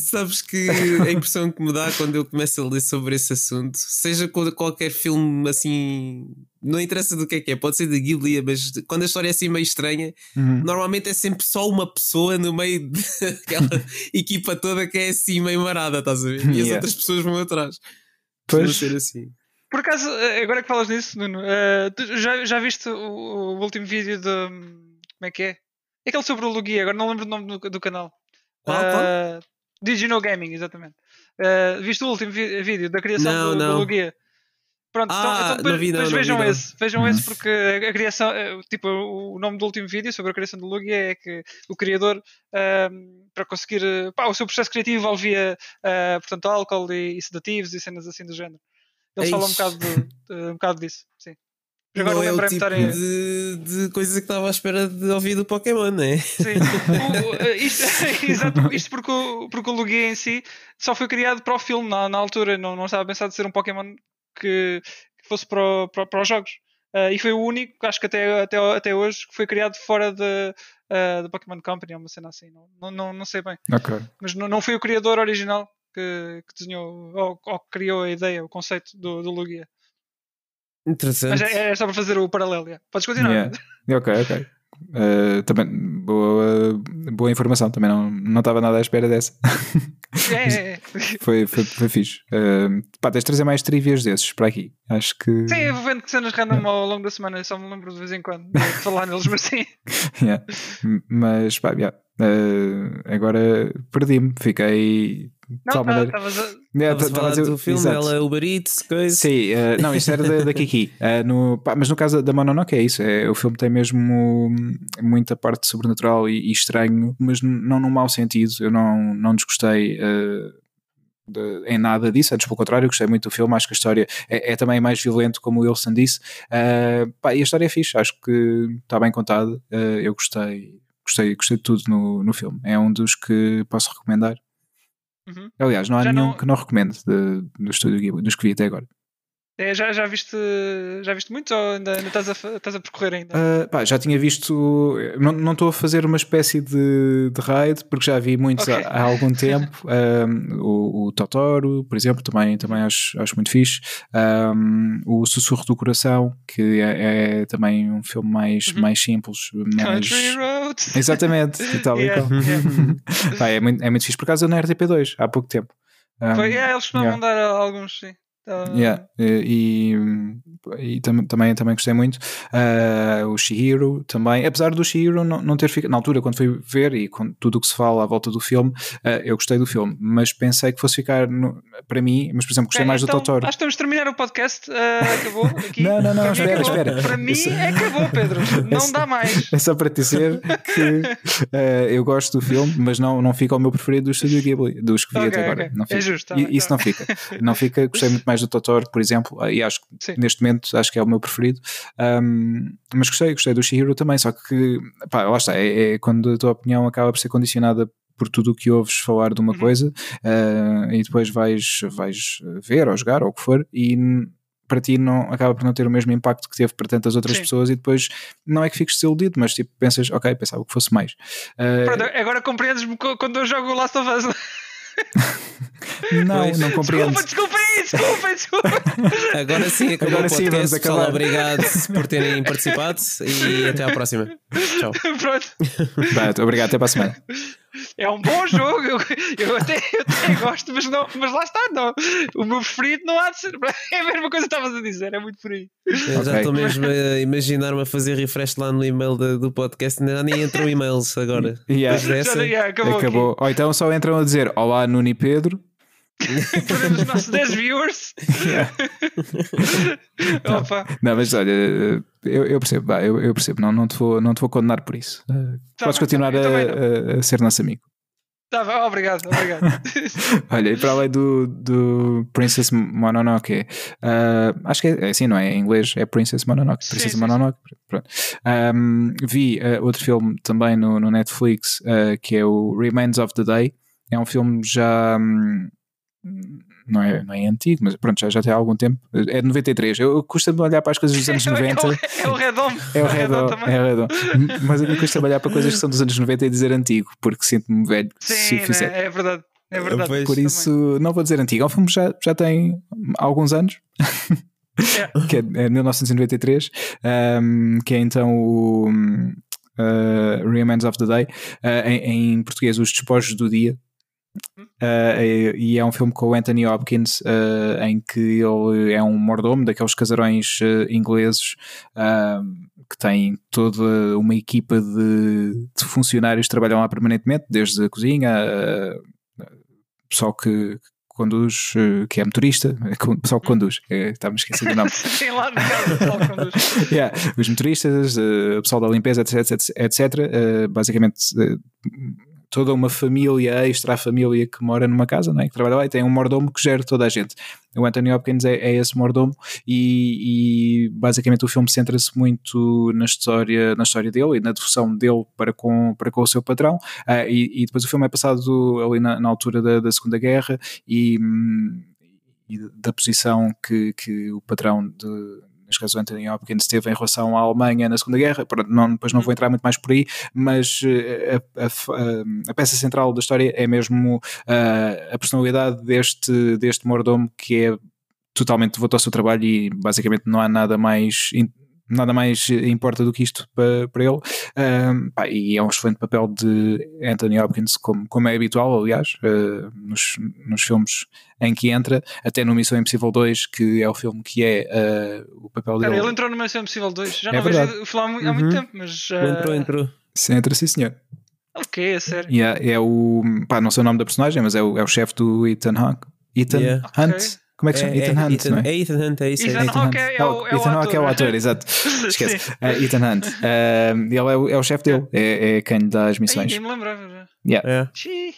A: Sabes que a impressão que me dá quando eu começo a ler sobre esse assunto, seja qualquer filme assim, não interessa do que é que é, pode ser de Ghibli, mas quando a história é assim meio estranha,
B: uhum.
A: normalmente é sempre só uma pessoa no meio [laughs] daquela [laughs] equipa toda que é assim meio marada, estás a ver? E as
B: Yeah.
A: outras pessoas vão atrás.
B: Pois.
A: Ser assim.
C: Por acaso, eh, agora que falas nisso, Nuno, tu já, já viste o, o último vídeo de. Como é que é? Aquele sobre o Lugia, agora não lembro o nome do, do canal.
A: Qual, qual?
C: Did You Know Gaming, exatamente. Eh, viste o último vi- vídeo da criação
A: Não,
C: do, do
A: não.
C: Lugia? Pronto,
A: Ah,
C: então, então depois,
A: vi não,
C: depois
A: vi
C: vejam
A: não.
C: esse. Vejam
B: Uhum.
C: esse porque a a criação, tipo, o nome do último vídeo sobre a criação do Lugia é que o criador, ehm, para conseguir, pá, o seu processo criativo envolvia, eh, portanto, álcool e, e sedativos e cenas assim do género. Eles falam um bocado, de- de- um bocado disso, sim. Agora
A: não é o tipo
C: estarem.
A: de, de coisa que estava à espera de ouvir do Pokémon, não é?
C: Sim. O- eh, isto, [laughs] exato, isto porque, o, porque o Lugia em si só foi criado para o filme na, na altura, não, não estava pensado ser um Pokémon que, que fosse para, o- para, para os jogos. Eh, e foi o único, acho que até, até, até hoje, que foi criado fora da de, da Pokémon Company, ou uma cena assim. Não, não, não, sei bem.
B: Ok.
C: Mas não, não foi o criador original que, que desenhou ou, ou que criou a ideia, o conceito do, do Lugia.
A: Interessante.
C: Mas é, é só para fazer o paralelo. yeah. Podes continuar.
B: Yeah. Ok, ok. Eh, também boa, boa informação, também não, não estava nada à espera dessa.
C: É, é, é. [laughs]
B: foi, foi, foi fixe. Uh, pá, tens de trazer mais trivias desses para aqui. Acho que.
C: Sim, eu vou vendo cenas random ao longo da semana, eu só me lembro de vez em quando de falar neles, mas sim. [laughs]
B: Yeah. Mas pá, yeah. Uh, agora perdi-me, fiquei
C: Não,
B: tal maneira.
C: estavas a-
B: dizer-
A: do filme,
B: exato.
A: ela é Uber Eats, coisa.
B: Sim, uh, não, isso era da, da Kiki. Uh, [laughs] no, pá, mas no caso da Mononoke é isso. É, o filme tem mesmo muita parte sobrenatural e, e estranho, mas não num mau sentido. Eu não, não desgostei. uh, de- em nada disso, antes pelo contrário, gostei muito do filme. Acho que a história é, é também mais violento, como o Wilson disse. Uh, pá, e a história é fixe, acho que está bem contada. Uh, eu gostei, gostei, gostei de tudo no, no filme. É um dos que posso recomendar.
C: Uhum.
B: Aliás, não há
C: Já
B: nenhum
C: não-
B: que não recomendo de- do estúdio Ghibli, dos que vi até agora.
C: É, já, já, viste, já viste muitos ou ainda, ainda estás, a, estás a percorrer ainda?
B: Uh, pá, já tinha visto. Não não estou a fazer uma espécie de, de raid, porque já vi muitos
C: Ok.
B: há, há algum [laughs] tempo. Um, o, o Totoro, por exemplo, também, também acho, acho muito fixe. Um, o Sussurro do Coração, que é, é também um filme mais,
C: Uhum.
B: mais simples. Mas...
C: Country Roads. [laughs]
B: Exatamente, e tal e
C: Yeah,
B: qual.
C: yeah. [laughs]
B: Pá, é, muito, é muito fixe. Por acaso, eu na RTP2, há pouco tempo. Um,
C: Foi, é, eles costumam
B: yeah.
C: mandar alguns, sim. Tá-
B: Yeah, e, e, tam- também, também gostei muito. Ah, o Shihiro também, apesar do Shihiro não, não ter ficado na altura, quando fui ver e com tudo o que se fala à volta do filme, ah, eu gostei do filme, mas pensei que fosse ficar no- para mim. Mas, por exemplo, gostei
C: Ok,
B: mais
C: então,
B: do Totoro.
C: Acho que temos de terminar o podcast. ah, acabou aqui.
B: Não, não, não, espera,
C: acabou.
B: espera.
C: Para mim acabou, Pedro. Não
B: Isso-
C: dá mais.
B: É só para te dizer que eu gosto do filme, mas não, não fica o meu preferido do Estúdio Ghibli, dos que vi
C: Ok,
B: até agora.
C: ok.
B: Não
C: É
B: fica.
C: justo, tá
B: E-
C: bem,
B: Isso
C: tá
B: não fica. Não fica. Gostei muito mais [laughs] do Totoro, por exemplo, ah, e acho que
C: Sim.
B: neste momento acho que é o meu preferido. Um, mas gostei, gostei do Shihiro também, só que pá, lá está, é, é quando a tua opinião acaba por ser condicionada por tudo o que ouves falar de uma
C: Uhum.
B: coisa uh, e depois vais, vais ver ou jogar ou o que for e para ti não, acaba por não ter o mesmo impacto que teve para tantas outras
C: Sim.
B: pessoas e depois não é que fiques desiludido, mas tipo pensas, ok, pensava que fosse mais. Uh,
C: Pronto, agora compreendes-me co- quando eu jogo Last of Us. [laughs] [laughs]
B: não,
A: Pois.
B: não compreendo.
C: Desculpa, desculpa, desculpa, desculpa.
A: Agora sim, acabou
B: Agora
A: o
B: sim,
A: podcast.
B: vamos
A: Pessoal,
B: acabar.
A: obrigado por terem participado e até à próxima. Tchau.
C: Pronto.
B: Bah, obrigado, até para a semana. [laughs]
C: é um bom jogo, eu, eu, até, eu até gosto, mas, não, mas lá está, não. O meu preferido não há de ser. [laughs] É a mesma coisa que estavas a dizer, é muito por aí.
A: Eu já estou mesmo a imaginar-me a fazer refresh lá no e-mail da- do podcast, ainda nem entram e-mails agora.
B: Yeah.
C: Já, já, acabou,
B: Acabou. Ou então só entram a dizer Olá, Nuno e Pedro. [laughs]
C: Perdemos os nossos 10 viewers. [laughs] Opa,
B: Não, mas olha, eu, eu percebo, eu, eu percebo, não, não, te vou, não te vou condenar por isso.
C: Tá
B: podes
C: bem,
B: continuar
C: tá
B: a, a- a ser nosso amigo.
C: tá bem, obrigado, obrigado. [laughs]
B: Olha, e para além do, do Princess Mononoke, uh, acho que é, é assim, não é? Em inglês é Princess Mononoke.
C: Sim,
B: Princess
C: sim,
B: Mononoke. Pronto. Um, vi uh, outro filme também no, no Netflix uh, que é o Remains of the Day. É um filme já. hum, não é, não é antigo, mas pronto, já, já tem há algum tempo. É de 93. Eu, eu custa-me olhar para as coisas dos anos 90. [laughs]
C: É o Redom.
B: É o Redon,
C: também.
B: é o Redon. [laughs] Mas a mim custa olhar para coisas que são dos anos 90 e dizer antigo, porque sinto-me velho se
C: Sim,
B: o fizer.
C: né? é verdade. É verdade.
A: Pois.
B: Por
C: Também.
B: isso, não vou dizer antigo. É um filme que já, já tem alguns anos,
C: É. [laughs]
B: que é, é 1993, um, que é então o um, uh, Remains of the Day, uh, em, em português, Os Despojos do Dia. Uh, e, é um filme com o Anthony Hopkins uh, em que ele é um mordomo daqueles casarões uh, ingleses que tem toda uma equipa de, de funcionários que trabalham lá permanentemente, desde a cozinha, pessoal que conduz, que é motorista, pessoal que conduz, estava-me esquecendo do nome.
C: Sim, lá o pessoal conduz.
B: Yeah, os motoristas, o pessoal da limpeza, etc. etc, etc. Basicamente, toda uma família, extra-família que mora numa casa, não é? que trabalha lá e tem um mordomo que gera toda a gente. O Anthony Hopkins é, é esse mordomo e, e basicamente o filme centra-se muito na história, na história dele e na devoção dele para com, para com o seu patrão. Ah, e, e depois o filme é passado ali na, na altura da, da Segunda Guerra e, hum, e da posição que, que o patrão de neste caso o Anthony Hopkins teve em relação à Alemanha na Segunda Guerra, não, depois não vou entrar muito mais por aí, mas eh, a, a- a peça central da história é mesmo ah, a personalidade deste, deste mordomo que é totalmente devoto ao seu trabalho e basicamente não há nada mais nada mais importa do que isto para, para ele Um, pá, e é um excelente papel de Anthony Hopkins como, como é habitual aliás uh, nos, nos filmes em que entra, até no Missão Impossível 2 que é o filme que é uh, o papel
C: Cara,
B: dele
C: ele entrou no Missão Impossível 2. Já
B: É
C: não
B: verdade.
C: vejo o filme há mu- há muito
A: Uhum.
C: tempo, mas. ah,
A: entrou, entrou.
B: Sim, entra sim senhor
C: Ok, é sério.
B: e é, é o, pá, não sei o nome da personagem mas é o, é o chefe do Ethan Hunt Ethan
A: Yeah.
B: Hunt
C: Ok.
B: Como é que se chama? Ethan Hunt
A: Ethan,
B: não é?
A: é Ethan Hunt, é isso.
C: Ethan
A: é.
C: Hunt. Hawke é o- é o
B: Ethan Hawke é o
C: ator.
B: exato. [laughs] Esquece. Uh, Ethan Hunt. Uh, ele é o, é o chefe dele, é, é quem lhe dá as
C: Ai,
B: missões.
C: nem me lembrava já.
B: Yeah,
A: É.
C: Xiii.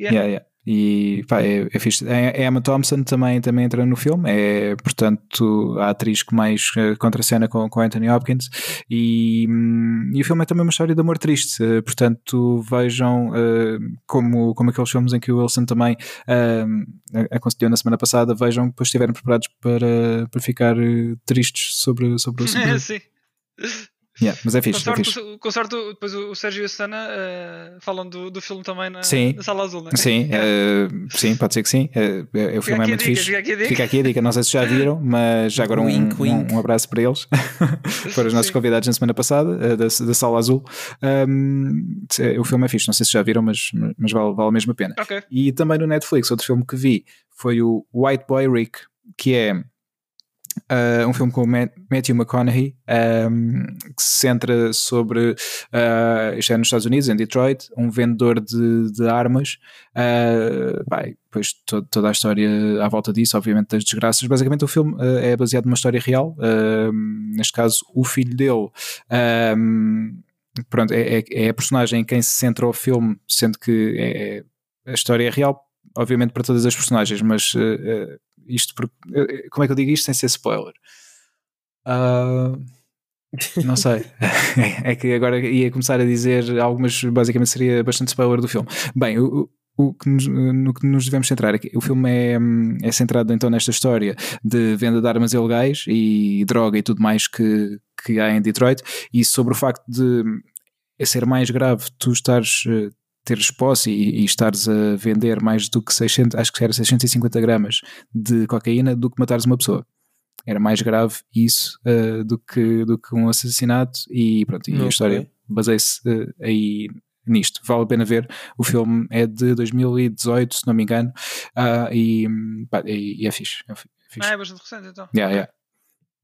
B: yeah, yeah. E pá, é, é fixe. A Emma Thompson também, também entra no filme, é portanto a atriz que mais uh, contracena com, com Anthony Hopkins. E, hum, e o filme é também uma história de amor triste, uh, portanto vejam uh, como, como aqueles filmes em que o Wilson também uh, aconselhou na semana passada, vejam que depois estiverem preparados para, para ficar tristes sobre, sobre o [laughs] assunto.
C: Sim.
B: Yeah, mas é
C: Com
B: fixe, é
C: sorte,
B: fixe.
C: o- com sorte, depois o Sérgio e a Susana eh, falam do, do filme também na,
B: Sim.
C: na Sala Azul, né?
B: Sim, eh, sim, pode ser que sim. Eh, o filme é muito
C: dica,
B: fixe.
C: fica aqui a dica.
B: Fica aqui a dica, não sei se já [laughs] viram, mas já agora um,
A: Wink,
B: um-
A: wink.
B: um abraço para eles. [laughs] Foram os nossos
C: Sim.
B: convidados na semana passada, da, da Sala Azul. Um, o filme é fixe, não sei se já viram, mas, mas vale, vale mesmo a pena.
C: Ok.
B: E também no Netflix, outro filme que vi foi o White Boy Rick, que é uh, um filme com Matthew McConaughey, um, que se centra sobre, uh, isto é nos Estados Unidos, em Detroit, um vendedor de, de armas. Uh, pá, e depois to- toda a história à volta disso, obviamente das desgraças. Basicamente o filme uh, é baseado numa história real. Uh, neste caso, o filho dele. um, Pronto, é, é- é a personagem em quem se centra o filme, sendo que é, é- a história é real, obviamente para todas as personagens, mas eh, eh, isto por- eh, como é que eu digo isto sem ser spoiler? Ah, não sei. [laughs] é que agora ia começar a dizer algumas, basicamente seria bastante spoiler do filme. Bem, o, o que nos, no que nos devemos centrar é que o filme é, é centrado então nesta história de venda de armas ilegais e droga e tudo mais que, que há em Detroit e sobre o facto de é ser mais grave tu estares eh, teres posse e, e estares a vender mais do que 600, acho que era 650 gramas de cocaína do que matares uma pessoa. Era mais grave isso eh, do, que, do que um assassinato e pronto, e a
A: Ok.
B: história baseia-se eh, aí nisto. Vale a pena ver. O filme é de 2018, se não me engano, uh, e, pá, e, e, é fixe. É fixe.
C: Ah, é bastante recente então.
B: Yeah, yeah.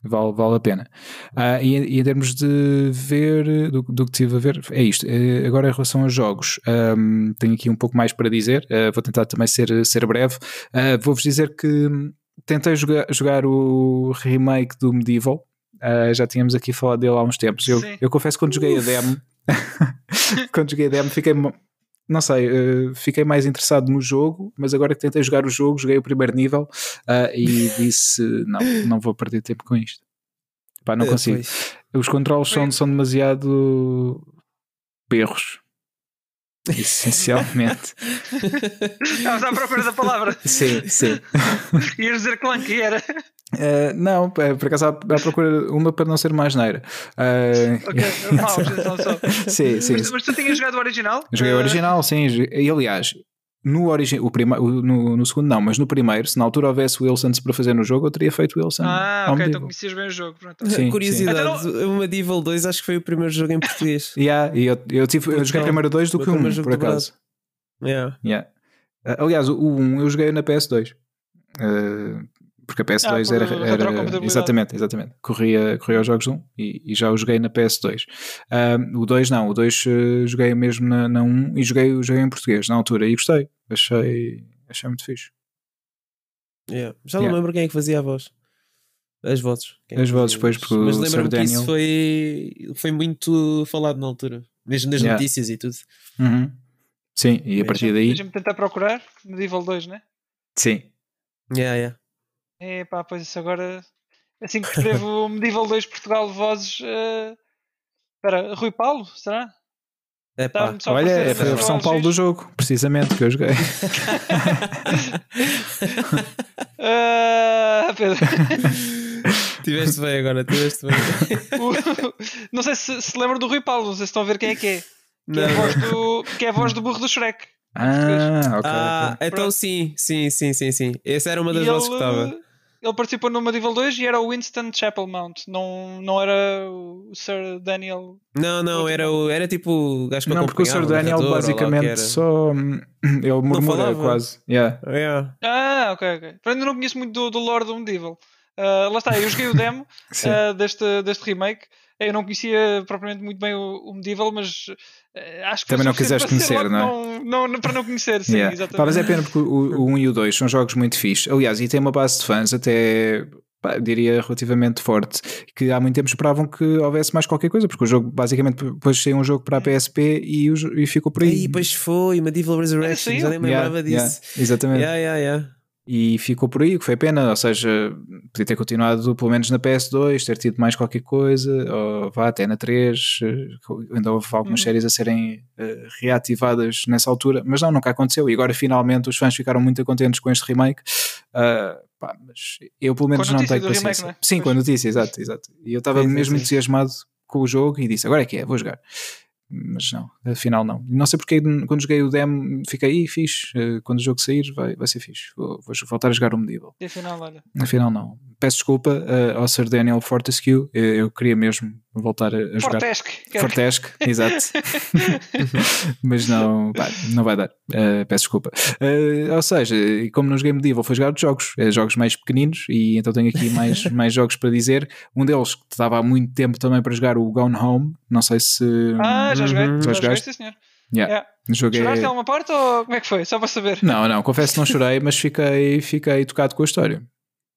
B: Vale, vale a pena. Uh, e, e, em termos de ver, do, do que estive a ver, é isto. Uh, agora, em relação aos jogos, um, tenho aqui um pouco mais para dizer. Uh, vou tentar também ser, ser breve. Vou-vos dizer que tentei jogar, jogar o remake do Medieval. já tínhamos aqui falado dele há uns tempos. Eu, eu confesso que quando joguei a demo, [laughs] quando joguei a demo, fiquei não sei, uh, fiquei mais interessado no jogo, mas agora que tentei jogar o jogo, joguei o primeiro nível uh, e [laughs] disse: não, não vou perder tempo com isto. Pá, não é, consigo. Pois. Os controles são, são demasiado perros. Essencialmente. [laughs]
C: Estavas à procura da palavra.
B: Sim, sim.
C: Ias dizer que era. [laughs]
B: Uh, não, é, por acaso à, procura uma para não ser mais neira.
C: Uh, ok, [laughs] então só.
B: sim, sim.
C: Mas, mas, tu tinhas jogado o original?
B: Joguei o
C: uh...
B: original, sim. E aliás, no, origi o prima no, no segundo não, mas no primeiro, se na altura houvesse Wilsons para fazer no jogo, eu teria feito Wilson.
C: Ah, ok, então conhecias bem o jogo. Pronto.
A: Sim, Curiosidade, sim. o Medieval 2 acho que foi o primeiro jogo em português. [laughs]
B: yeah, e eu, eu, tive, eu joguei primeiro dois do que um, por acaso.
A: Yeah.
B: Yeah. Uh, aliás, o 1 um, eu joguei na PS2. Uh, porque a PS2 ah, era, era exatamente, exatamente. Corria, corria os jogos 1 e, e já o joguei na PS2. o 2 não, o 2 uh, eh, joguei mesmo na, na 1 e joguei, joguei em português na altura e gostei. Achei, achei muito fixe.
A: Yeah. Já não yeah. lembro quem é que fazia a voz. As vozes.
B: As vozes, depois, por
A: Mas lembro-me que isso foi, foi muito falado na altura, mesmo nas yeah. notícias e tudo.
B: Uhum. Sim, e a partir daí.
C: Deixa-me tentar procurar Medieval 2, né?
B: Sim.
A: Yeah, yeah.
C: É pá, pois isso agora. Assim que [laughs] escrevo o Medieval 2 Portugal Vozes. Uh... Espera, Rui Paulo, será?
B: É pá, olha, é, foi a versão Paulo do jogo, precisamente, que eu joguei.
C: uh, [laughs] Pedro. [laughs]
A: tiveste bem agora, tiveste bem.
C: não sei se se lembra do Rui Paulo, não sei se estão a ver quem é que é. Que, é a, voz do, que é a voz do burro do Shrek.
B: Ah, ok.
A: Ah, então Pronto. sim, sim, sim, sim, sim. Essa era uma das e vozes ele, que estava
C: ele participou no Medieval 2 e era o Winston Chapel Mount, não, não era o Sir Daniel.
A: Não, não, era, o, era tipo o gajo que
B: Não, porque o Sir Daniel basicamente só. Ele murmura quase. Yeah.
A: Yeah.
C: Ah, ok, ok. Ainda não conheço muito do, do lore do Medieval. Uh, lá está, eu joguei o demo [laughs] uh, deste, deste remake. Eu não conhecia propriamente muito bem o, o Medieval, mas uh, acho que
B: também não quiseste conhecer, não
C: é? Não, não, para não conhecer, sim, yeah. exatamente.
B: Pá, mas é pena porque o, o 1 e o 2 são jogos muito fixos. Aliás, e tem uma base de fãs até pá, diria relativamente forte, que há muito tempo esperavam que houvesse mais qualquer coisa, porque o jogo basicamente depois saiu um jogo para a PSP e, o, e ficou por aí.
A: E depois foi, Medieval Resurrection, já nem me lembrava yeah, disso.
B: Yeah, exatamente.
A: Yeah, yeah, yeah
B: e ficou por aí, que foi pena, ou seja, podia ter continuado pelo menos na PS2, ter tido mais qualquer coisa, ou vá até na 3, eh, ainda houve algumas uhum. séries a serem uh, reativadas nessa altura, mas não, nunca aconteceu, e agora finalmente os fãs ficaram muito contentes com este remake, uh, pá, mas eu pelo menos não tenho paciência. Remake, é? Sim, pois. com a notícia, exato, exato. E eu estava mesmo sim. entusiasmado com o jogo e disse, agora é que é, vou jogar mas não, afinal não. Não sei porque quando joguei o demo fiquei aí, fixe. Eh, quando o jogo sair, vai, vai ser fixe. Vou, vou voltar a jogar o Medieval.
C: E afinal, olha.
B: Afinal, não. Peço desculpa uh, ao Sir Daniel Fortescue, eu, eu queria mesmo voltar a, a jogar.
C: Fortesque.
B: Fortesque, exato. [laughs] mas não, pá, não vai dar. Uh, peço desculpa. Uh, ou seja, como não joguei Medieval, foi jogar outros jogos, jogos mais pequeninos, e então tenho aqui mais, [laughs] mais jogos para dizer. Um deles que estava há muito tempo também para jogar, o Gone Home. Não sei se.
C: Ah, já joguei. Já, já joguei, sim, senhor.
B: Yeah. Yeah. Joguei...
C: Choraste em alguma parte ou como é que foi? Só para saber.
B: Não, não, confesso que não chorei, mas fiquei, fiquei tocado com a história.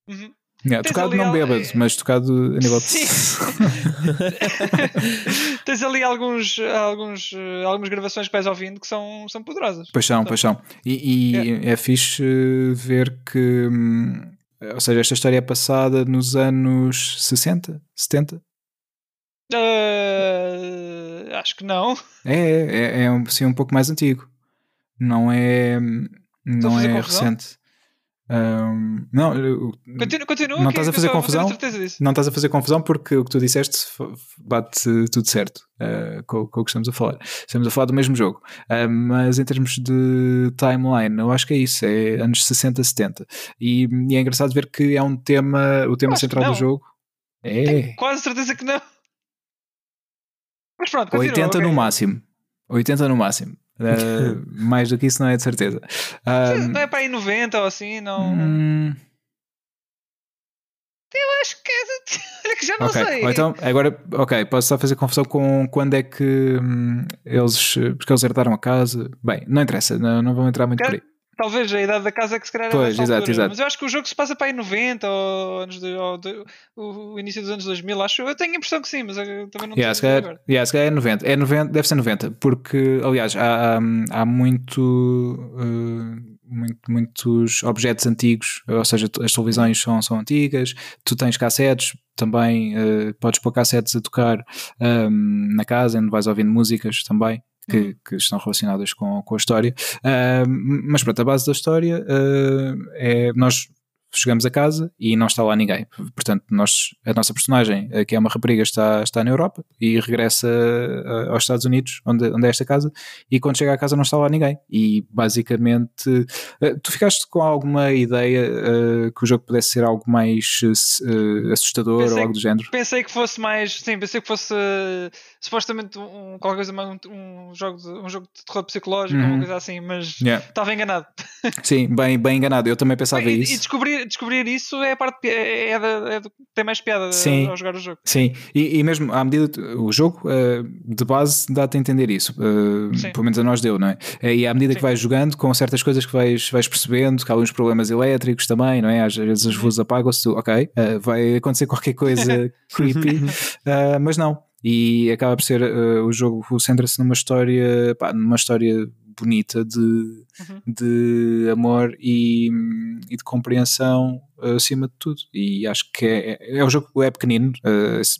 C: Uhum.
B: Yeah, tocado não bêbado, mas tocado a nível de. [laughs]
C: Tens ali alguns, alguns, algumas gravações que vais ouvindo que são, são poderosas.
B: Paixão, paixão. E, e yeah. é fixe ver que. Hum, ou seja, esta história é passada nos anos 60, 70?
C: Uh, acho que não.
B: É, é, é, é sim, um pouco mais antigo. Não é, não é recente. Um, não,
C: continua, continua
B: não estás a fazer confusão. Não estás a fazer confusão porque o que tu disseste bate tudo certo uh, com, com, o que estamos a falar. Estamos a falar do mesmo jogo, uh, mas em termos de timeline, eu acho que é isso, é anos 60, 70. E, e é engraçado ver que é um tema, o tema central do jogo. É.
C: Tenho quase certeza que não. Mas pronto, continua,
B: 80
C: okay.
B: no máximo. 80 no máximo. Uh, mais do que isso não é de certeza. Um,
C: não é para aí 90 ou assim, não.
B: hum,
C: Eu acho que é. [laughs] Que já não
B: ok,
C: sei.
B: Ou então, agora, ok, posso só fazer confusão com quando é que hum, eles. Porque eles herdaram a casa. Bem, não interessa, não, não vão entrar muito por aí.
C: Talvez a idade da casa é que se calhar é
B: Pois, exato,
C: altura.
B: exato.
C: Mas eu acho que o jogo se passa para aí 90 ou, anos de, ou de- o, início dos anos 2000, acho. Eu tenho a impressão que sim, mas eu também não
B: Yeah,
C: tenho agora.
B: yeah, se calhar é 90. É 90. Deve ser 90, porque, aliás, há, há, há muito, uh, muito- muitos objetos antigos, ou seja, as televisões são, são antigas, tu tens cassetes, também uh, podes pôr cassetes a tocar um, na casa, onde vais ouvindo músicas também. Que,
C: Uhum.
B: que estão relacionadas com, com a história, Um, mas pronto, a base da história uh, é nós chegamos a casa e não está lá ninguém. Portanto, nós, a nossa personagem, eh, que é uma rapariga, está, está na Europa e regressa eh, aos Estados Unidos, onde, onde é esta casa, e quando chega à casa não está lá ninguém. E basicamente, eh, tu ficaste com alguma ideia que o jogo pudesse ser algo mais assustador
C: Pensei
B: ou algo do género?
C: Pensei que fosse mais. Sim, pensei que fosse uh, supostamente um, qualquer coisa mais um, um jogo de, um jogo de terror psicológico
B: Uhum.
C: uma coisa assim, mas
B: Yeah.
C: estava enganado. [laughs]
B: Sim, bem, bem enganado. Eu também pensava
C: e, e
B: isso.
C: Descobrir, descobrir isso é a parte é, é, é do- tem mais piada
B: Sim.
C: ao jogar o jogo.
B: Sim, e, e mesmo à medida que o jogo eh, de base dá-te a entender isso, eh,
C: Sim.
B: pelo menos a nós deu, não é? Eh, E à medida que
C: Sim.
B: vais jogando, com certas coisas que vais, vais percebendo, que há uns problemas elétricos também, não é? Às vezes
C: Uhum.
B: as luzes apagam-se, tu, ok, vai acontecer [laughs] qualquer coisa [laughs] creepy, mas não. E acaba por ser o jogo centra-se numa história, pá, numa história bonita de,
C: Uhum.
B: de amor e, e de compreensão eh, acima de tudo. E acho que é, é o jogo é pequenino, se-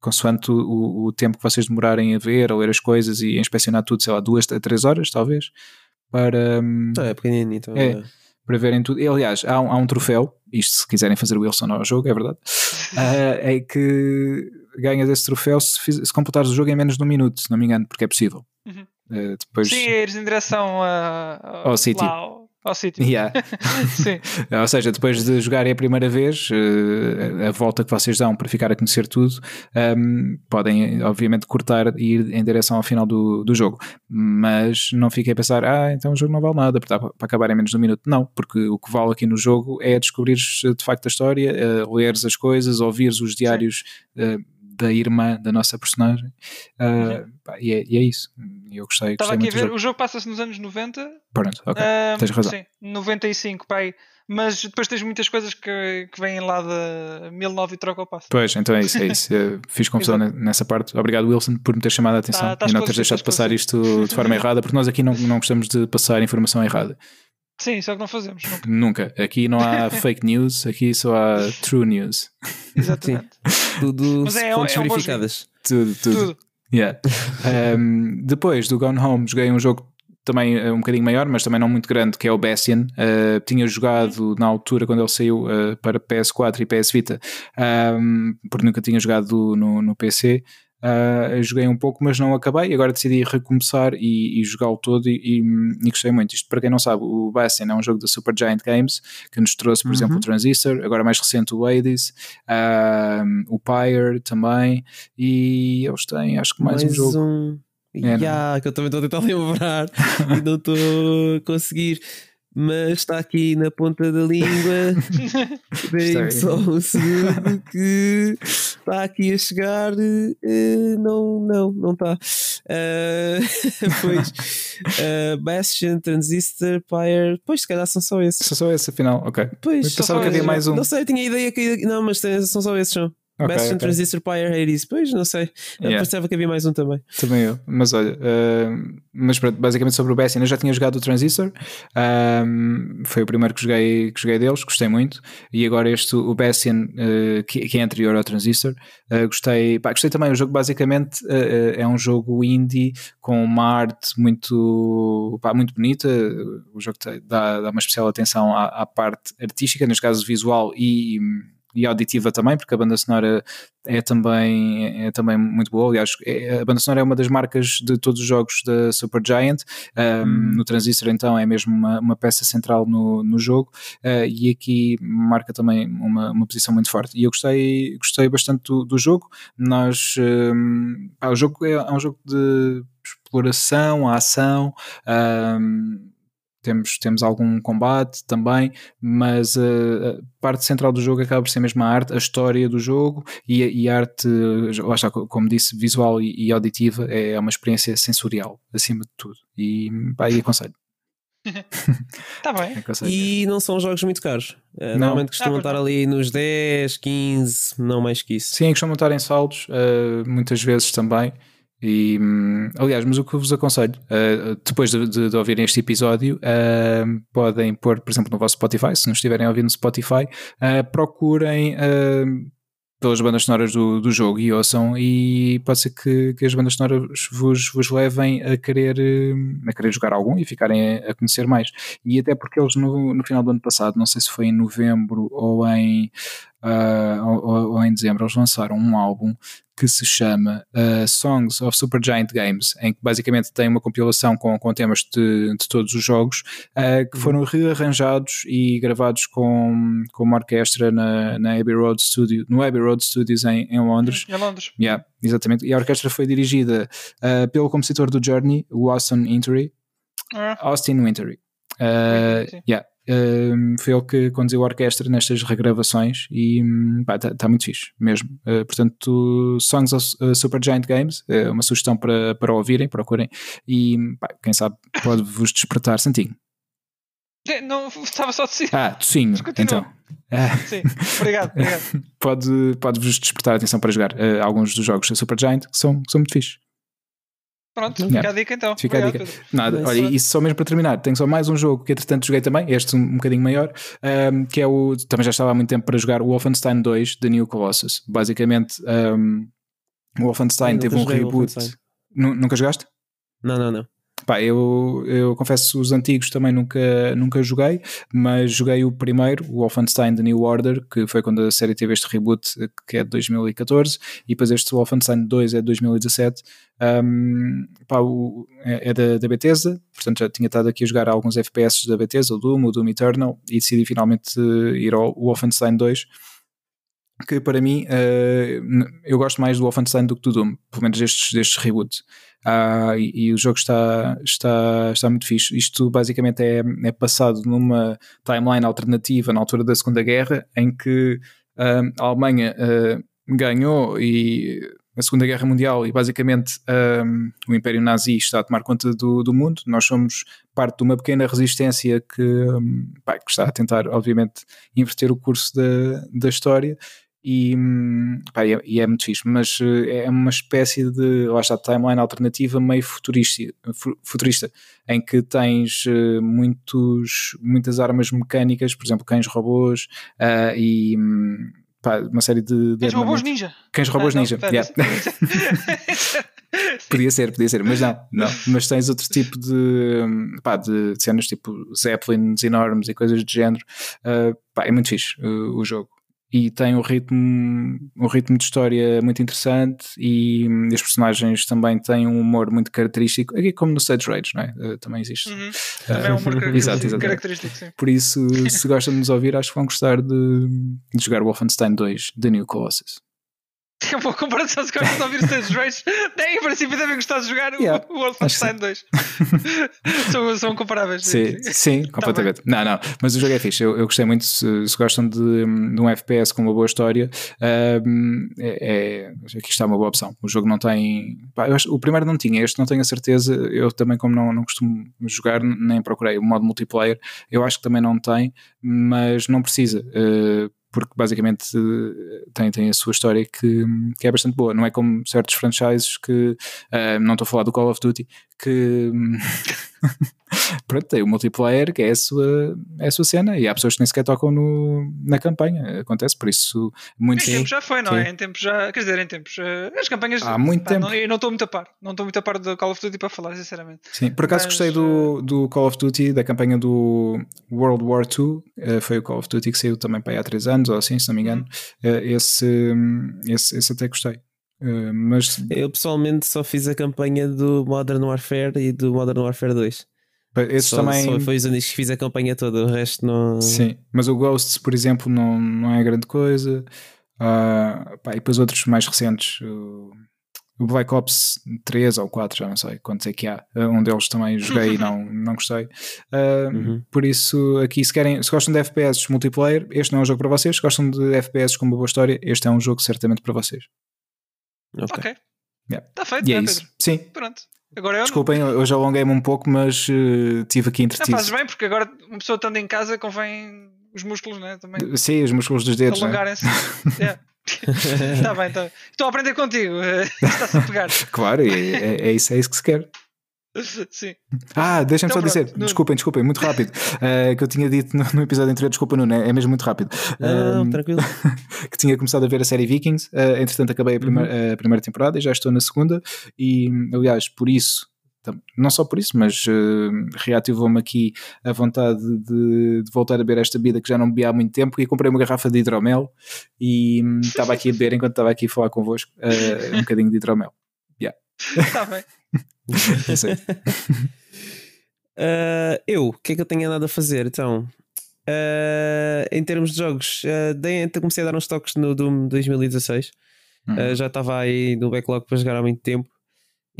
B: consoante o, o tempo que vocês demorarem a ver, a ler as coisas e a inspecionar tudo, sei lá, duas a três horas, talvez, para, hum,
A: é pequenino, então.
B: É.
A: é.
B: para verem tudo. E, aliás, há um, há um troféu, isto se quiserem fazer o Wilson ao jogo, é verdade, ah, [laughs] é que ganhas esse troféu se, fiz- se completares o jogo em menos de um minuto, se não me engano, porque é possível.
C: Uhum.
B: Ah, depois,
C: Sim, ires em direção a, a-
B: Ao sítio.
C: lá ao, ao sítio.
B: Yeah. [laughs]
C: Sim. [laughs]
B: Ou seja, depois de jogarem a primeira vez, eh, a volta que vocês dão para ficar a conhecer tudo, ehm, podem, obviamente, cortar e ir em direção ao final do, do jogo. Mas não fiquem a pensar, ah, então o jogo não vale nada, dá para acabar em menos de um minuto. Não, porque o que vale aqui no jogo é descobrires eh, de facto a história, eh, leres as coisas, ouvires os diários eh, da irmã da nossa personagem. Ah, pá, e, é, e é isso. Eu gostei,
C: Estava aqui a ver,
B: jogo.
C: o jogo passa-se nos anos 90.
B: Pronto, ok.
C: Ahm,
B: tens razão.
C: Sim, 95, pai. Mas depois tens muitas coisas que, que vêm lá de 1009 e troca o passo.
B: Pois, então é isso, é isso. [laughs] Eu fiz confusão nessa parte. Obrigado, Wilson, por me ter chamado a atenção
C: Tá- tá
B: e não teres deixado
C: tá
B: passar isto de forma [laughs] errada, porque nós aqui não, não gostamos de passar informação errada.
C: Sim, só que não fazemos. Nunca.
B: Nunca. Aqui não há [laughs] fake news, aqui só há true news.
C: Exatamente.
A: Tudo
C: Mas é-
A: fontes
C: é um bom
A: verificadas.
B: Tudo, tudo.
C: Tudo.
B: Yeah. Um, depois do Gone Home, joguei um jogo também uh, um bocadinho maior, mas também não muito grande, que é o Bastion. Uh, tinha jogado na altura quando ele saiu uh, para PS4 e PS Vita, um, porque nunca tinha jogado no, no PC. Uh, joguei um pouco, mas não acabei. Agora decidi recomeçar e, e jogá-lo todo. E, e, e gostei muito. Isto, para quem não sabe, o Bastion é um jogo da Supergiant Games que nos trouxe, por
A: Uhum.
B: exemplo, o Transistor. Agora, mais recente, o Hades, um, o Pyre também. E eles têm, acho que mais, um jogo.
A: um.
B: É?
A: Ya, que eu também estou a tentar [laughs] lembrar e não estou a conseguir. Mas está aqui na ponta da língua. [laughs] Deem
B: Está
A: só um segundo que está aqui a chegar. eh, não, não, não está. Eh, [laughs] pois, eh, Bastion, Transistor, Pyre. Pois, se calhar são só esses.
B: Só só esse, afinal, ok.
A: Pois,
B: Eu pensava que havia mais um.
A: Não sei, tinha ideia que. Não, mas tem- são só esses. São.
B: Ok,
A: Bastion,
B: ok.
A: Transistor, Pyre, Hades. Pois, não sei. Eu
B: Yeah.
A: pensava que havia mais um também.
B: Também eu, mas olha, uh, mas pronto, basicamente sobre o Bastion, eu já tinha jogado o Transistor, um, foi o primeiro que joguei, que joguei deles, gostei muito, e agora este, o Bastion, uh, que, que é anterior ao Transistor, uh, gostei, pá, gostei também, o jogo basicamente é um jogo indie com uma arte muito, pá, muito bonita, o jogo dá, dá uma especial atenção à, à parte artística, neste caso visual e e auditiva também, porque a banda sonora é também, é também muito boa. Aliás, é- a banda sonora é uma das marcas de todos os jogos da Supergiant. Um, No Transistor, então, é mesmo uma, uma peça central no, no jogo uh, e aqui marca também uma, uma posição muito forte. E eu gostei, gostei bastante do, do jogo. Nós, um, pá, o jogo é, é um jogo de exploração, a ação. Um, temos, temos algum combate também, mas uh, a parte central do jogo acaba por ser mesmo a arte, a história do jogo e, e a arte, está, como disse, visual e, e auditiva, é uma experiência sensorial, acima de tudo. E e aconselho.
C: Está [laughs] bem.
A: E não são jogos muito caros. Uh, normalmente costumam ah, estar ali nos 10, 15, não mais que isso.
B: Sim, costumam estar em saldos, uh, muitas vezes também. E, hum, aliás, mas o que vos aconselho, uh, depois de, de, de, ouvirem este episódio, uh, podem pôr, por exemplo, no vosso Spotify, se não estiverem ouvir no Spotify, uh, procurem pelas bandas sonoras do, do jogo e ouçam, e pode ser que, que as bandas sonoras vos, vos levem a querer, a querer jogar algum e ficarem a, a conhecer mais. E até porque eles no, no final do ano passado, não sei se foi em novembro ou em, uh, ou, ou, em dezembro, eles lançaram um álbum que se chama uh, Songs of Supergiant Games, em que basicamente tem uma compilação com, com temas de, de todos os jogos uh, que uhum. foram rearranjados e gravados com, com uma orquestra na, na Abbey Road Studio, no Abbey Road Studios em, em Londres.
C: Em Londres.
B: Yeah, exatamente. E a orquestra foi dirigida pelo compositor do Journey, Austin Wintory. Ah. Austin Wintory. Uh, yeah foi ele que conduziu a orquestra nestas regravações e está tá muito fixe mesmo. Uh, portanto, Songs of uh, Super Giant Games é uma sugestão para, para ouvirem, procurem e pá, quem sabe pode vos despertar. Santinho.
C: Não, estava só a tossir.
B: Ah, tocinho, então.
C: Sim, obrigado, obrigado. [laughs]
B: pode, pode despertar a atenção para jogar alguns dos jogos da Super Giant que são, que são muito fixes.
C: Pronto, yeah. fica a dica então.
B: Fica Obrigado, a dica. Nada, olha, e só mesmo para terminar, tenho só mais um jogo que entretanto joguei também, este um, um bocadinho maior, um, que é o. Também já estava há muito tempo para jogar o Wolfenstein 2 The New Colossus. Basicamente, um, o Wolfenstein teve um reboot. Nunca jogaste?
A: Não, não, não.
B: Pá, eu, eu confesso os antigos também nunca, nunca joguei, mas joguei o primeiro, o Wolfenstein The New Order, que foi quando a série teve este reboot, que é de 2014, e depois este Wolfenstein 2 é de 2017. Um, pá, o, é, é da, da Bethesda, portanto já tinha estado aqui a jogar alguns FPS da Bethesda, o Doom, o Doom Eternal, e decidi finalmente ir ao Wolfenstein 2 que para mim uh, eu gosto mais do Wolfenstein do que do Doom, pelo menos destes, destes reboots. Uh, e, e, o jogo está, está, está muito fixe. Isto basicamente é, é passado numa timeline alternativa na altura da Segunda Guerra, em que uh, a Alemanha ganhou e a Segunda Guerra Mundial e basicamente um, o Império Nazi está a tomar conta do, do mundo. Nós somos parte de uma pequena resistência que, um, pá, que está a tentar, obviamente, inverter o curso da, da história e, pá, e, é, e, é, muito fixe, mas eh, é uma espécie de, lá está, timeline alternativa meio futurista, futurista em que tens uh, muitos, muitas armas mecânicas, por exemplo, cães robôs uh, e pá, uma série de. de
C: cães robôs ninja!
B: Cães robôs ah, ninja, não, yeah. [laughs] podia ser, podia ser, mas não, não. [laughs] Mas tens outro tipo de, pá, de cenas tipo Zeppelins enormes e coisas do género. Uh, pá, é muito fixe o jogo e tem um ritmo, um ritmo de história muito interessante e, e os personagens também têm um humor muito característico, aqui como no Sage Rage, não é? Uh, também existe.
C: Uhum. Uh, também é um humor [laughs] característico, característico sim.
B: Por isso, se gostam de nos ouvir, acho que vão gostar de, de jogar Wolfenstein 2 The New Colossus.
C: É uma boa comparação se gostam de ouvir Stage Rage. Nem em princípio devem gostar de jogar yeah, o Wolfenstein 2. são, são comparáveis.
B: Sim, sim tá completamente. Não, não, mas o jogo é fixe. Eu, eu gostei muito. Se, se gostam de, de, um FPS com uma boa história, um, é, é, aqui está uma boa opção. O jogo não tem. Pá, acho, o primeiro não tinha, este não tenho a certeza. Eu também, como não, não costumo jogar, nem procurei o modo multiplayer. Eu acho que também não tem, mas não precisa. Uh, porque basicamente tem, tem a sua história que, que é bastante boa. Não é como certos franchises que uh, não estou a falar do Call of Duty que [laughs] [laughs] pronto, tem o multiplayer que é a, sua, é a sua cena e há pessoas que nem sequer tocam no, na campanha. Acontece, por isso muito
C: Em tempos já foi, não é? É? Em tempos já, quer dizer, em tempos uh, as campanhas
B: há muito
C: pá,
B: tempo.
C: Não, eu não estou muito a par, não estou muito a par do Call of Duty para falar, sinceramente.
B: Sim, por acaso Mas, gostei do, do Call of Duty, da campanha do World War II, uh, foi o Call of Duty que saiu também para aí há 3 anos ou assim, se não me engano. Uh, esse, esse, esse até gostei. Uh, mas
A: eu pessoalmente só fiz a campanha do Modern Warfare e do Modern Warfare 2.
B: Esse só, também...
A: só foi os anos que fiz a campanha toda, o resto não.
B: Sim, mas o Ghosts, por exemplo, não, não é grande coisa. Uh, pá, e depois outros mais recentes, o o Black Ops 3 ou 4, já não sei quantos é que há. Uh, um deles também joguei e [laughs] não, não gostei. Uh, uhum. Por isso, aqui, se, querem, se gostam de FPS multiplayer, este não é um jogo para vocês. Se gostam de FPS com uma boa história, este é um jogo certamente para vocês.
C: Ok. Está
B: yeah.
C: feito,
B: e é
C: né,
B: isso.
C: Pedro?
B: Sim.
C: Pronto. Agora eu
B: Desculpem, não. hoje alonguei-me um pouco, mas uh, tive aqui entretido.
C: Não fazes bem, porque agora uma pessoa estando em casa convém os músculos, né? Também.
B: Sim, os músculos dos dedos.
C: Né? Alongarem-se. yeah. [laughs] Está [laughs] bem, tá. estou a aprender contigo. [laughs] Está-se a pegar.
B: Claro, é, é, é, isso, é isso que se quer. [laughs]
C: Sim.
B: Ah, deixem-me então, só dizer, Nuno. desculpem, desculpem, muito rápido. Uh, [laughs] que eu tinha dito no, no, episódio anterior, desculpa, Nuno, é, é mesmo muito rápido.
A: Não, uh, tranquilo. [laughs]
B: que tinha começado a ver a série Vikings, uh, entretanto acabei a primeira, uhum. a primeira temporada e já estou na segunda. E aliás, por isso não só por isso, mas uh, reativou-me aqui a vontade de, de, voltar a beber esta bebida que já não bebia há muito tempo e comprei uma garrafa de hidromel e hum, estava aqui a beber enquanto estava aqui a falar convosco uh, um bocadinho de hidromel.
C: Está bem.
A: Uh, [laughs] eu, o que é que eu tenho andado a fazer então? Uh, em termos de jogos, uh, dei, comecei a dar uns toques no Doom 2016. Uhum. já estava aí no backlog para jogar há muito tempo.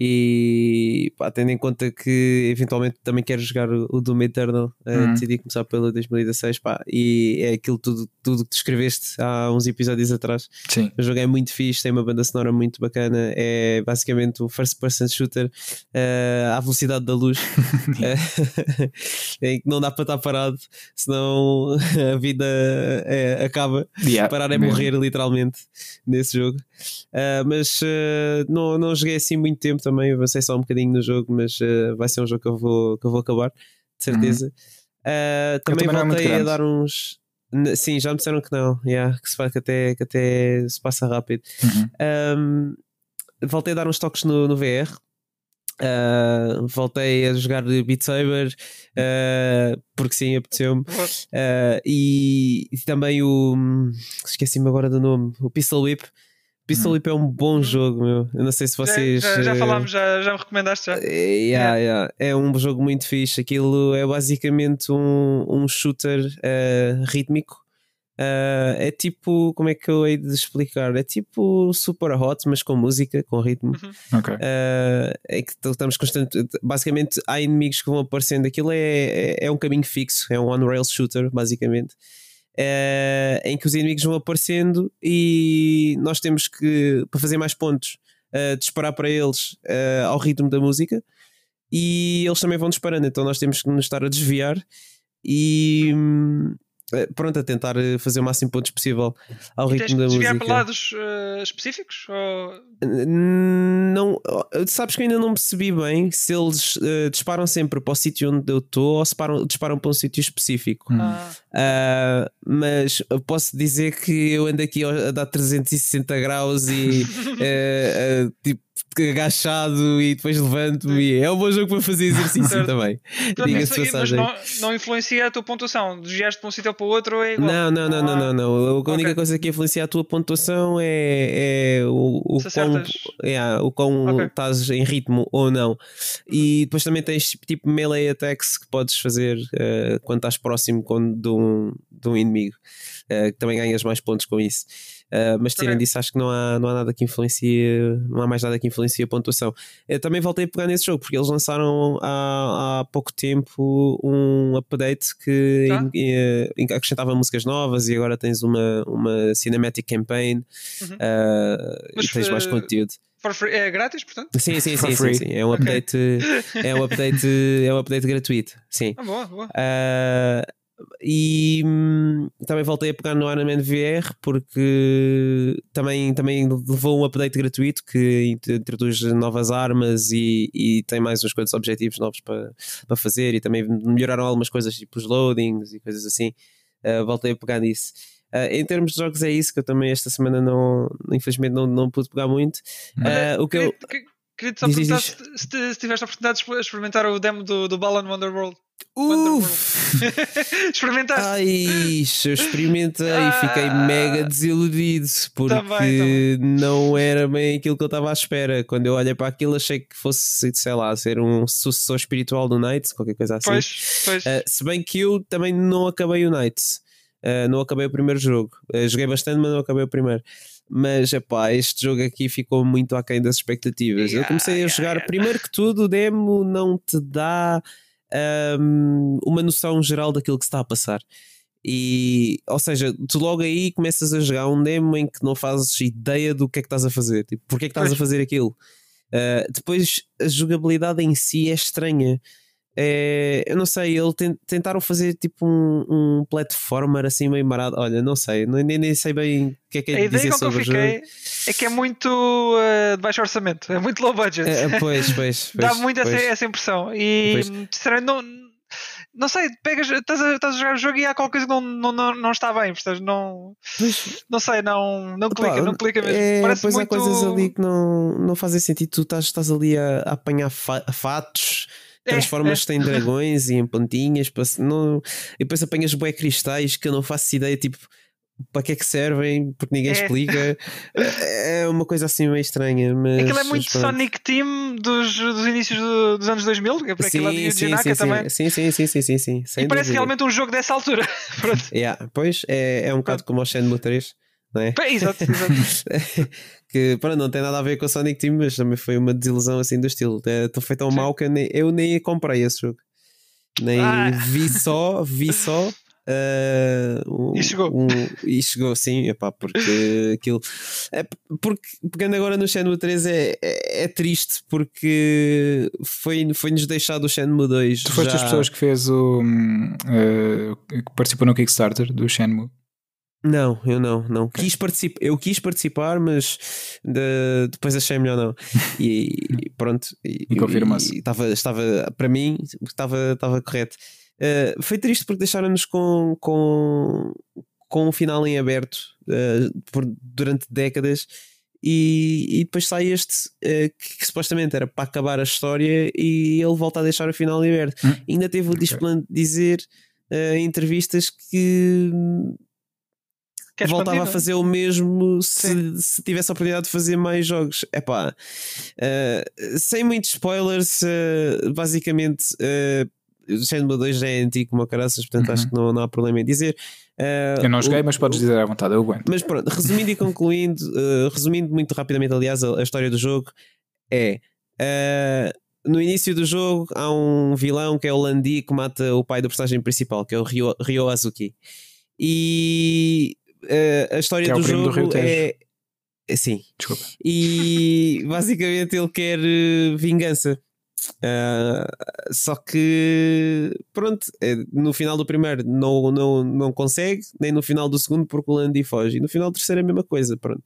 A: E pá, tendo em conta que eventualmente também quero jogar o Doom Eternal, uh, decidi começar pelo 2016 pá, e é aquilo tudo, tudo que descreveste há uns episódios atrás.
B: Sim.
A: O jogo é muito fixe, tem uma banda sonora muito bacana, é basicamente o first person shooter uh, à velocidade da luz, [laughs] [laughs] em que não dá para estar parado, senão [laughs] a vida é, acaba.
B: Yeah,
A: Parar é mesmo. morrer literalmente nesse jogo. Uh, mas não, não joguei assim muito tempo também, avancei só um bocadinho no jogo, mas uh, vai ser um jogo que eu vou, que eu vou acabar, de certeza. Uhum. Uh, também, também voltei é a dar uns. Sim, já me disseram que não, yeah, que, se faz, que, até, que até se passa rápido.
B: Uhum.
A: Um, voltei a dar uns toques no, no VR. Uh, voltei a jogar Beat Saber uh, porque sim, apeteceu-me. Uh, e, e, também o esqueci-me agora do nome, o Pistol Whip Pistol Whip é um bom uhum. jogo, meu. Eu não sei se vocês.
C: Já, já, já falámos, já, já me recomendaste já.
A: É, yeah, yeah. É um jogo muito fixe. Aquilo é basicamente um, um shooter uh, rítmico. Uh, é tipo, como é que eu hei de explicar? É tipo super hot, mas com música, com ritmo.
B: Uhum. Okay. Uh,
A: é que estamos constantemente. Basicamente, há inimigos que vão aparecendo. Aquilo é, é, é um caminho fixo, é um on-rail shooter, basicamente uh, em que os inimigos vão aparecendo e nós temos que, para fazer mais pontos, uh, disparar para eles uh, ao ritmo da música e eles também vão disparando, então nós temos que nos estar a desviar e. Eh, pronto, a tentar eh, fazer o máximo pontos possível ao e ritmo da música.
C: para lados uh, específicos? Ou...
A: Não, sabes que eu ainda não percebi bem se eles uh, disparam sempre para o sítio onde eu estou ou se param, disparam para um sítio específico.
C: Hum.
A: Uh, mas posso dizer que eu ando aqui a dar 360 graus e [laughs] tipo agachado e depois levanto-me. É um bom jogo para fazer exercício também.
C: mas não, não, influencia a tua pontuação. Desviaste para um sítio para o outro é igual.
A: Não, não, não, não, não, não. A única okay. coisa que influencia a tua pontuação é, é o, o quão, é, o quão okay. estás em ritmo ou não. E depois também tens tipo melee attacks que podes fazer uh, quando estás próximo de um, de um inimigo. Uh, que também ganhas mais pontos com isso. Uh, mas tirando isso, acho que não há, não há nada que influencie, não há mais nada que influencie a pontuação. Eu também voltei a pegar nesse jogo porque eles lançaram há, há pouco tempo um update que ah. in, in, acrescentava músicas novas e agora tens uma, uma cinematic campaign uhum. uh, mas, e tens mais conteúdo.
C: Free, é grátis, portanto?
A: Sim, sim, sim, sim, sim, É um update, okay. é um update, é um update gratuito. Sim.
C: Ah, boa, boa.
A: Uh, e hum, também voltei a pegar no Iron Man VR porque também, também levou um update gratuito que introduz novas armas e, e tem mais uns quantos objetivos novos para, para fazer e também melhoraram algumas coisas tipo os loadings e coisas assim. Uh, voltei a pegar nisso. Uh, em termos de jogos é isso que eu também esta semana não infelizmente não, não pude pegar muito. Uh, o que eu
C: Queria-te só perguntar se, se, se, tiveste a oportunidade de experimentar o demo do, do Balan Wonderworld.
A: Uff! [laughs]
C: Experimentaste?
A: Ai, eu experimentei e fiquei ah. mega desiludido porque não era bem aquilo que eu estava à espera. Quando eu olhei para aquilo, achei que fosse, sei lá, ser um sucessor espiritual do Knights, qualquer coisa assim.
C: Pois, pois. Uh,
A: se bem que eu também não acabei o Knights, uh, não acabei o primeiro jogo. Uh, joguei bastante, mas não acabei o primeiro. Mas epá, este jogo aqui ficou muito aquém das expectativas.
C: Yeah,
A: eu comecei a
C: yeah,
A: jogar,
C: yeah.
A: primeiro que tudo, o demo não te dá hum, uma noção geral daquilo que se está a passar. E, ou seja, tu logo aí começas a jogar um demo em que não fazes ideia do que é que estás a fazer, tipo, porque é que estás a fazer aquilo. Uh, depois a jogabilidade em si é estranha. É, eu não sei, eles tentaram fazer tipo um, um platformer assim meio marado. Olha, não sei, nem, nem- sei bem o que é que é
C: A
A: de
C: ideia com que eu fiquei é que é muito uh, de baixo orçamento, é muito low budget.
A: É, é, pois, pois, [laughs]
C: Dá
A: pois,
C: muito essa,
A: pois.
C: essa impressão. E sinceramente não, não sei, pegas, estás, a, estás a jogar o jogo e há qualquer coisa que não, não, não, não está bem, portanto, não, não sei, não, não clica, não clica mesmo.
A: É,
C: Parece
A: pois
C: muito.
A: há coisas ali que não, não fazem sentido. Tu estás, estás ali a, a apanhar fa- fatos, transformas-te em dragões e em pontinhas, não, e depois apanhas bué cristais que eu não faço ideia, tipo, para que é que servem, porque ninguém
C: É.
A: explica. É uma coisa assim meio estranha. Mas,
C: Aquilo é muito
A: pronto.
C: Sonic Team dos, dos inícios do- dos anos 2000, que é por aquilo lá de
A: Sim, sim, sim,
C: também.
A: sim, sim, sim, sim, sim, sim,
C: E parece
A: dúvida.
C: realmente um jogo dessa altura. [laughs] Pronto.
A: Yeah, pois é, é um bocado como o Shenmue 3, não é?
C: Exato, exato. [laughs]
A: que para não tem nada a ver com o Sonic Team, mas também foi uma desilusão assim do estilo. Estou foi tão
C: Sim.
A: mau que eu nem, eu nem comprei esse jogo. Nem
C: Ah.
A: vi só, vi só. [laughs] ah, um-
C: E chegou.
A: um- e chegou, sim, epá, porque aquilo. É, porque pegando agora no Shenmue 3 é, é, é triste porque foi- foi-nos deixado o Shenmue 2.
B: Tu foste
A: já...
B: das pessoas que fez o. eh, que participou no Kickstarter do Shenmue.
A: Não, eu não, não. Quis participar, eu quis participar, mas de- depois achei melhor não. [laughs] E, e pronto.
B: E confirma-se.
A: e Estava, estava, para mim, estava, estava correto. Eh, foi triste porque deixaram-nos com, com, com um final em aberto eh, por, durante décadas. E, e depois sai este eh, que, que supostamente era para acabar a história e ele volta a deixar o final em aberto.
B: Hum.
A: Ainda teve o displante de dizer em entrevistas que
C: Queres
A: voltava a
C: expandir,
A: fazer o mesmo se, se tivesse a oportunidade de fazer mais jogos. Epá, eh, sem muitos spoilers, eh, basicamente. Uh, o Shenmue 2 já é antigo como a caraças, portanto
B: Uhum.
A: acho que não, não há problema em dizer. Eh,
B: Eu não joguei,
A: o-
B: mas podes dizer à vontade, eu aguento.
A: mas pronto, resumindo e concluindo, eh, resumindo muito rapidamente, aliás, a, a história do jogo é. eh, no início do jogo há um vilão que é o Landi que mata o pai do personagem principal, que é o Ryo, Ryo Azuki. E eh, a história
B: é
A: do
B: do
A: jogo
B: Tejo.
A: é. é- Sim.
B: Desculpa.
A: E [laughs] basicamente ele quer eh, vingança. Ah, só que pronto, eh, no final do primeiro não, não, não consegue, nem no final do segundo, porque o Landi foge, e no final do terceiro é a mesma coisa. Pronto.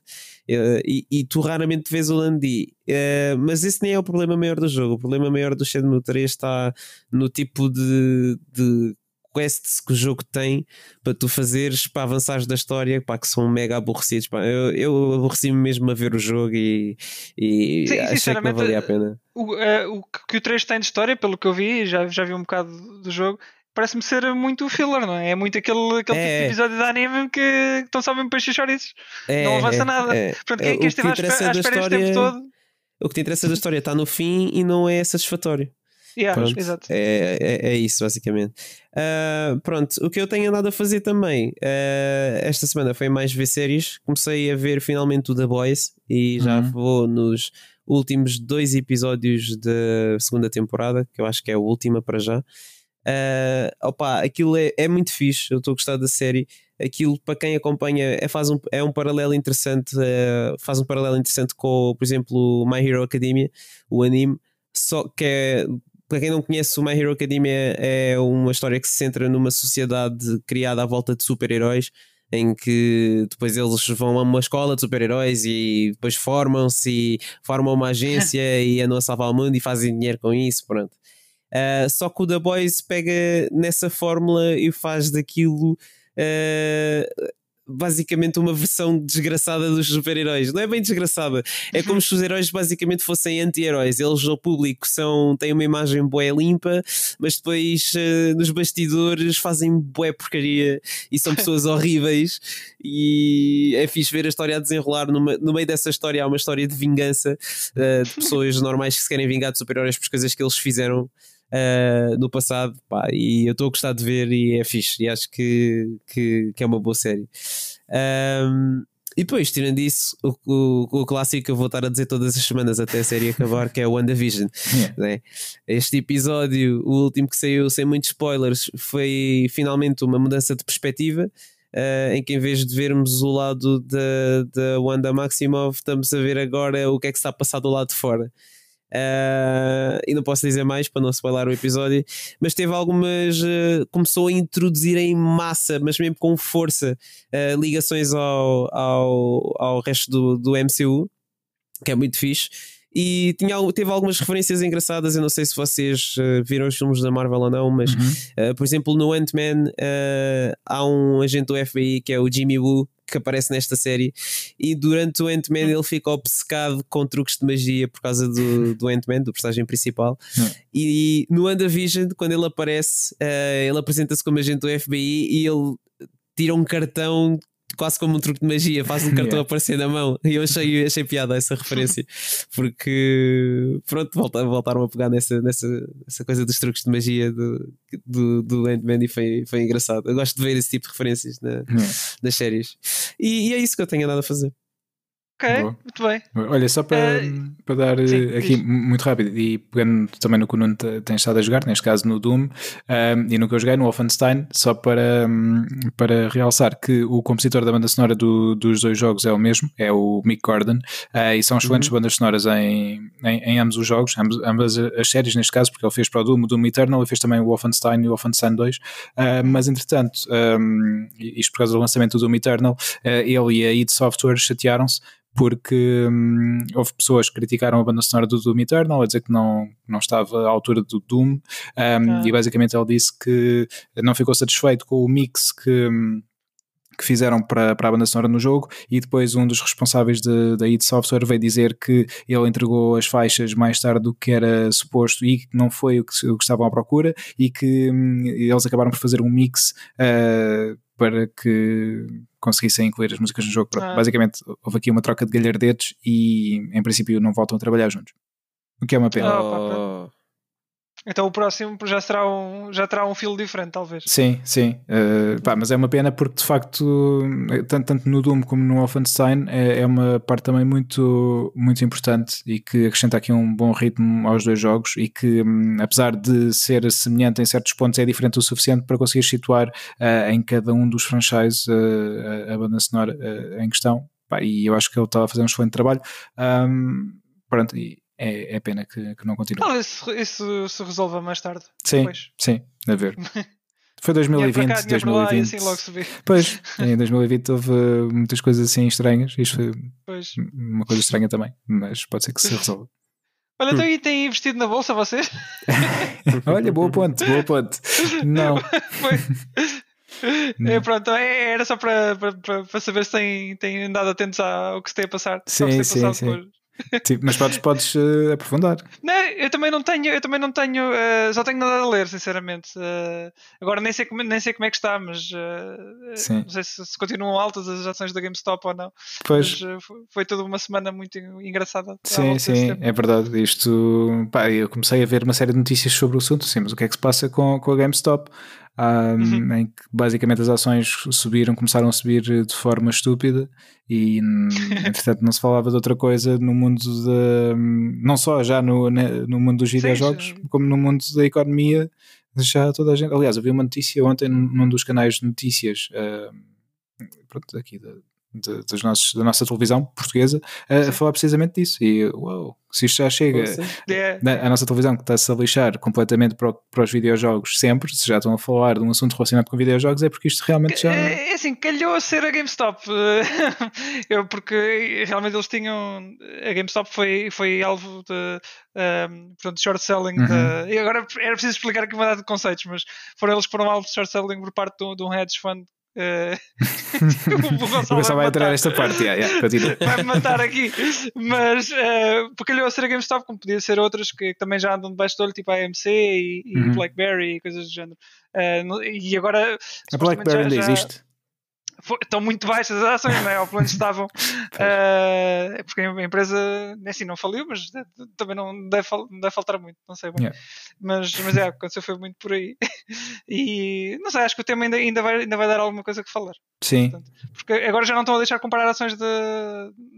A: Eh, e, e tu raramente vês o Landi, Eh, mas esse nem é o problema maior do jogo. O problema maior do Shenmue 3 está no tipo de, de quests que o jogo tem para tu fazeres para avançares da história pá, que são mega aborrecidos. Pá. Eu, eu aborreci-me mesmo a ver o jogo e, e
C: Sim,
A: achei que não
C: sinceramente,
A: valia a pena.
C: O, eh, o que- o 3 tem de história, pelo que eu vi, já, já vi um bocado do jogo, parece-me ser muito filler, não é? É muito aquele, aquele
A: É,
C: tipo
A: é.
C: de episódio de anime que estão só mesmo para chouriços.
A: É,
C: não avança
A: é,
C: nada.
A: é.
C: Portanto,
A: É,
C: quem é
A: o
C: que esteve à espera, à espera este tempo
A: história-
C: todo?
A: O que te interessa da história está no fim e não é satisfatório.
C: Yeah,
A: Pronto,
C: exato.
A: É, é, é isso, basicamente. Ah, pronto, o que eu tenho andado a fazer também ah, esta semana foi mais ver séries. Comecei a ver finalmente o The Boys e já
B: Uhum.
A: vou nos últimos dois episódios da segunda temporada, que eu acho que é a última para já. Ah, opa, aquilo é, é muito fixe, eu estou a gostar da série. Aquilo para quem acompanha é, faz um, é um paralelo interessante, faz um paralelo interessante com, por exemplo, o My Hero Academia, o anime, só que é para quem não conhece, o My Hero Academia é uma história que se centra numa sociedade criada à volta de super-heróis, em que depois eles vão a uma escola de super-heróis e depois formam-se e formam uma agência [laughs] e andam a salvar o mundo e fazem dinheiro com isso, pronto. Ah, só que o The Boys pega nessa fórmula e faz daquilo ah, basicamente uma versão desgraçada dos super-heróis. Não é bem desgraçada, é como se os heróis basicamente fossem anti-heróis. Eles ao público são, têm uma imagem bué limpa, mas depois eh, nos bastidores fazem bué porcaria e são [laughs] pessoas horríveis. E é fixe ver a história a desenrolar. Numa- no meio dessa história há uma história de vingança eh, de pessoas normais que se querem vingar de super-heróis por coisas que eles fizeram. No passado, pá, e eu estou a gostar de ver e é fixe, e acho que, que, que é uma boa série. Ahm, e depois, tirando isso, o, o, o, clássico que eu vou estar a dizer todas as semanas até a série acabar, que é o WandaVision. Yeah. [laughs] Né? Este episódio, o último que saiu sem muitos spoilers, foi finalmente uma mudança de perspectiva. Uh, em que em vez de vermos o lado da, da Wanda Maximoff, estamos a ver agora o que é que está a passar do lado de fora. Uh, e não posso dizer mais para não spoiler o episódio, mas teve algumas. Uh, começou a introduzir em massa, mas mesmo com força, uh, ligações ao, ao, ao resto do, do MCU, que é muito fixe. E tinha, teve algumas referências engraçadas. Eu não sei se vocês viram os filmes da Marvel ou não, mas uhum. por exemplo, no Ant-Man há um agente do FBI que é o Jimmy Woo que aparece nesta série e durante o Ant-Man ele fica obcecado com truques de magia por causa do, [laughs] do Ant-Man, do personagem principal. E no WandaVision quando ele aparece uh, ele apresenta-se como agente do FBI e ele tira um cartão quase como um truque de magia, faz um [laughs] cartão yeah. aparecer na mão. E eu achei, achei piada essa referência, [laughs] porque pronto, voltaram a pegar nessa, nessa, nessa coisa dos truques de magia do, do, do Ant-Man e foi, foi engraçado. Eu gosto de ver esse tipo de referências na, yeah. nas séries. E, e, é isso que eu tenho andado a fazer.
C: Ok, Boa. muito bem.
B: Olha, só para, uh, para dar sim, eh, aqui diz. muito rápido e pegando também no que o Nuno tem estado a jogar, neste caso no Doom, um, eh, e no que eu joguei no Wolfenstein, só para, um, para realçar que o compositor da banda sonora do, dos dois jogos é o mesmo, é o Mick Gordon, uh, e são excelentes uhum. bandas sonoras em, em, em, ambos os jogos, ambos, ambas as séries neste caso, porque ele fez para o Doom, o Doom Eternal, e fez também o Wolfenstein e o Wolfenstein 2, uh, mas entretanto, um, isto por causa do lançamento do Doom Eternal, ele e a id Software chatearam-se porque hum, houve pessoas que criticaram a banda sonora do Doom Eternal a dizer que não, não estava à altura do Doom, um, ah. e basicamente ele disse que não ficou satisfeito com o mix que. Hum, que fizeram para, para a banda sonora no jogo e depois um dos responsáveis da id Software veio dizer que ele entregou as faixas mais tarde do que era suposto e que não foi o que, o que estavam à procura e que hum, eles acabaram por fazer um mix uh, para que conseguissem incluir as músicas no jogo. Ah. Basicamente, houve aqui uma troca de galhardetes e, em princípio, não voltam a trabalhar juntos. O que é uma pena.
C: Oh, então o próximo já, será um, já terá um filo diferente, talvez.
B: Sim, sim. Uh, pá, mas é uma pena porque de facto, tanto, tanto no Doom como no Wolfenstein, é, é, uma parte também muito, muito importante e que acrescenta aqui um bom ritmo aos dois jogos e que, um, apesar de ser semelhante em certos pontos, é diferente o suficiente para conseguir situar uh, em cada um dos franchises uh, a, banda sonora em questão. Pá, e eu acho que ele está a fazer um excelente trabalho. Um, pronto, e é, é pena que, que não continue.
C: Talvez isso, isso se resolva mais tarde.
B: Sim, depois. sim, a ver. [laughs] Foi 2020, cá, 2020. Assim logo Pois, [laughs] em 2020 houve muitas coisas assim estranhas. Isto foi pois. uma coisa estranha também, mas pode ser que se resolva.
C: Olha, então aí têm investido na bolsa vocês? [laughs]
B: Olha, boa ponte, boa ponte. Não.
C: É, pronto, é, era só para, para, para saber se têm, têm andado atentos ao que se tem a passar.
B: Sim, sim, sim. Tipo, mas podes, podes uh, aprofundar.
C: Não, eu também não tenho, eu também não tenho, uh, só tenho nada a ler, sinceramente. Uh, agora nem sei, como, nem sei como é que está, mas não sei se, se, continuam altas as ações da GameStop ou não. Pois. Mas, foi, foi toda uma semana muito engraçada.
B: Sim, sim, é verdade. Isto, pá, eu comecei a ver uma série de notícias sobre o assunto, sim, mas o que é que se passa com, com a GameStop? Um, uhum. em que basicamente as ações subiram, começaram a subir de forma estúpida e [laughs] entretanto não se falava de outra coisa no mundo de, não só já no, no mundo dos videojogos, como no mundo da economia, já toda a gente. Aliás, vi uma notícia ontem num dos canais de notícias. Uh, pronto, aqui da, de, dos nossos, da nossa televisão portuguesa a, a falar precisamente disso. E uau, se isto já chega, é. a, a nossa televisão que está-se a lixar completamente para, para, os videojogos sempre, se já estão a falar de um assunto relacionado com videojogos, é porque isto realmente já.
C: É, é assim, calhou a ser a GameStop. [laughs] Eu, porque realmente eles tinham. A GameStop foi, foi alvo de. Um, portanto, short selling. Uhum. De, e agora era preciso explicar aqui uma data de conceitos, mas foram eles que foram alvo de short selling por parte de, de um hedge fund Uh,
B: o Gonçalo vai entrar nesta parte, yeah, yeah, [laughs]
C: vai-me matar aqui, mas uh, porque ele ser a GameStop, como podia ser outras que também já andam debaixo do olho, tipo a AMC e, e uhum. Blackberry e coisas do género. Uh, e agora
B: a Blackberry ainda já... existe.
C: Estão muito baixas as ações, não é? Pelo menos estavam. [laughs] É porque a empresa, é assim, não faliu, mas também não deve, não deve faltar muito, não sei bem.
B: Yeah.
C: Mas, mas é, aconteceu foi muito por aí. [laughs] E não sei, acho que o tema ainda, ainda, vai, ainda vai dar alguma coisa que falar.
B: Sim,
C: Porque agora já não estão a deixar comprar ações de,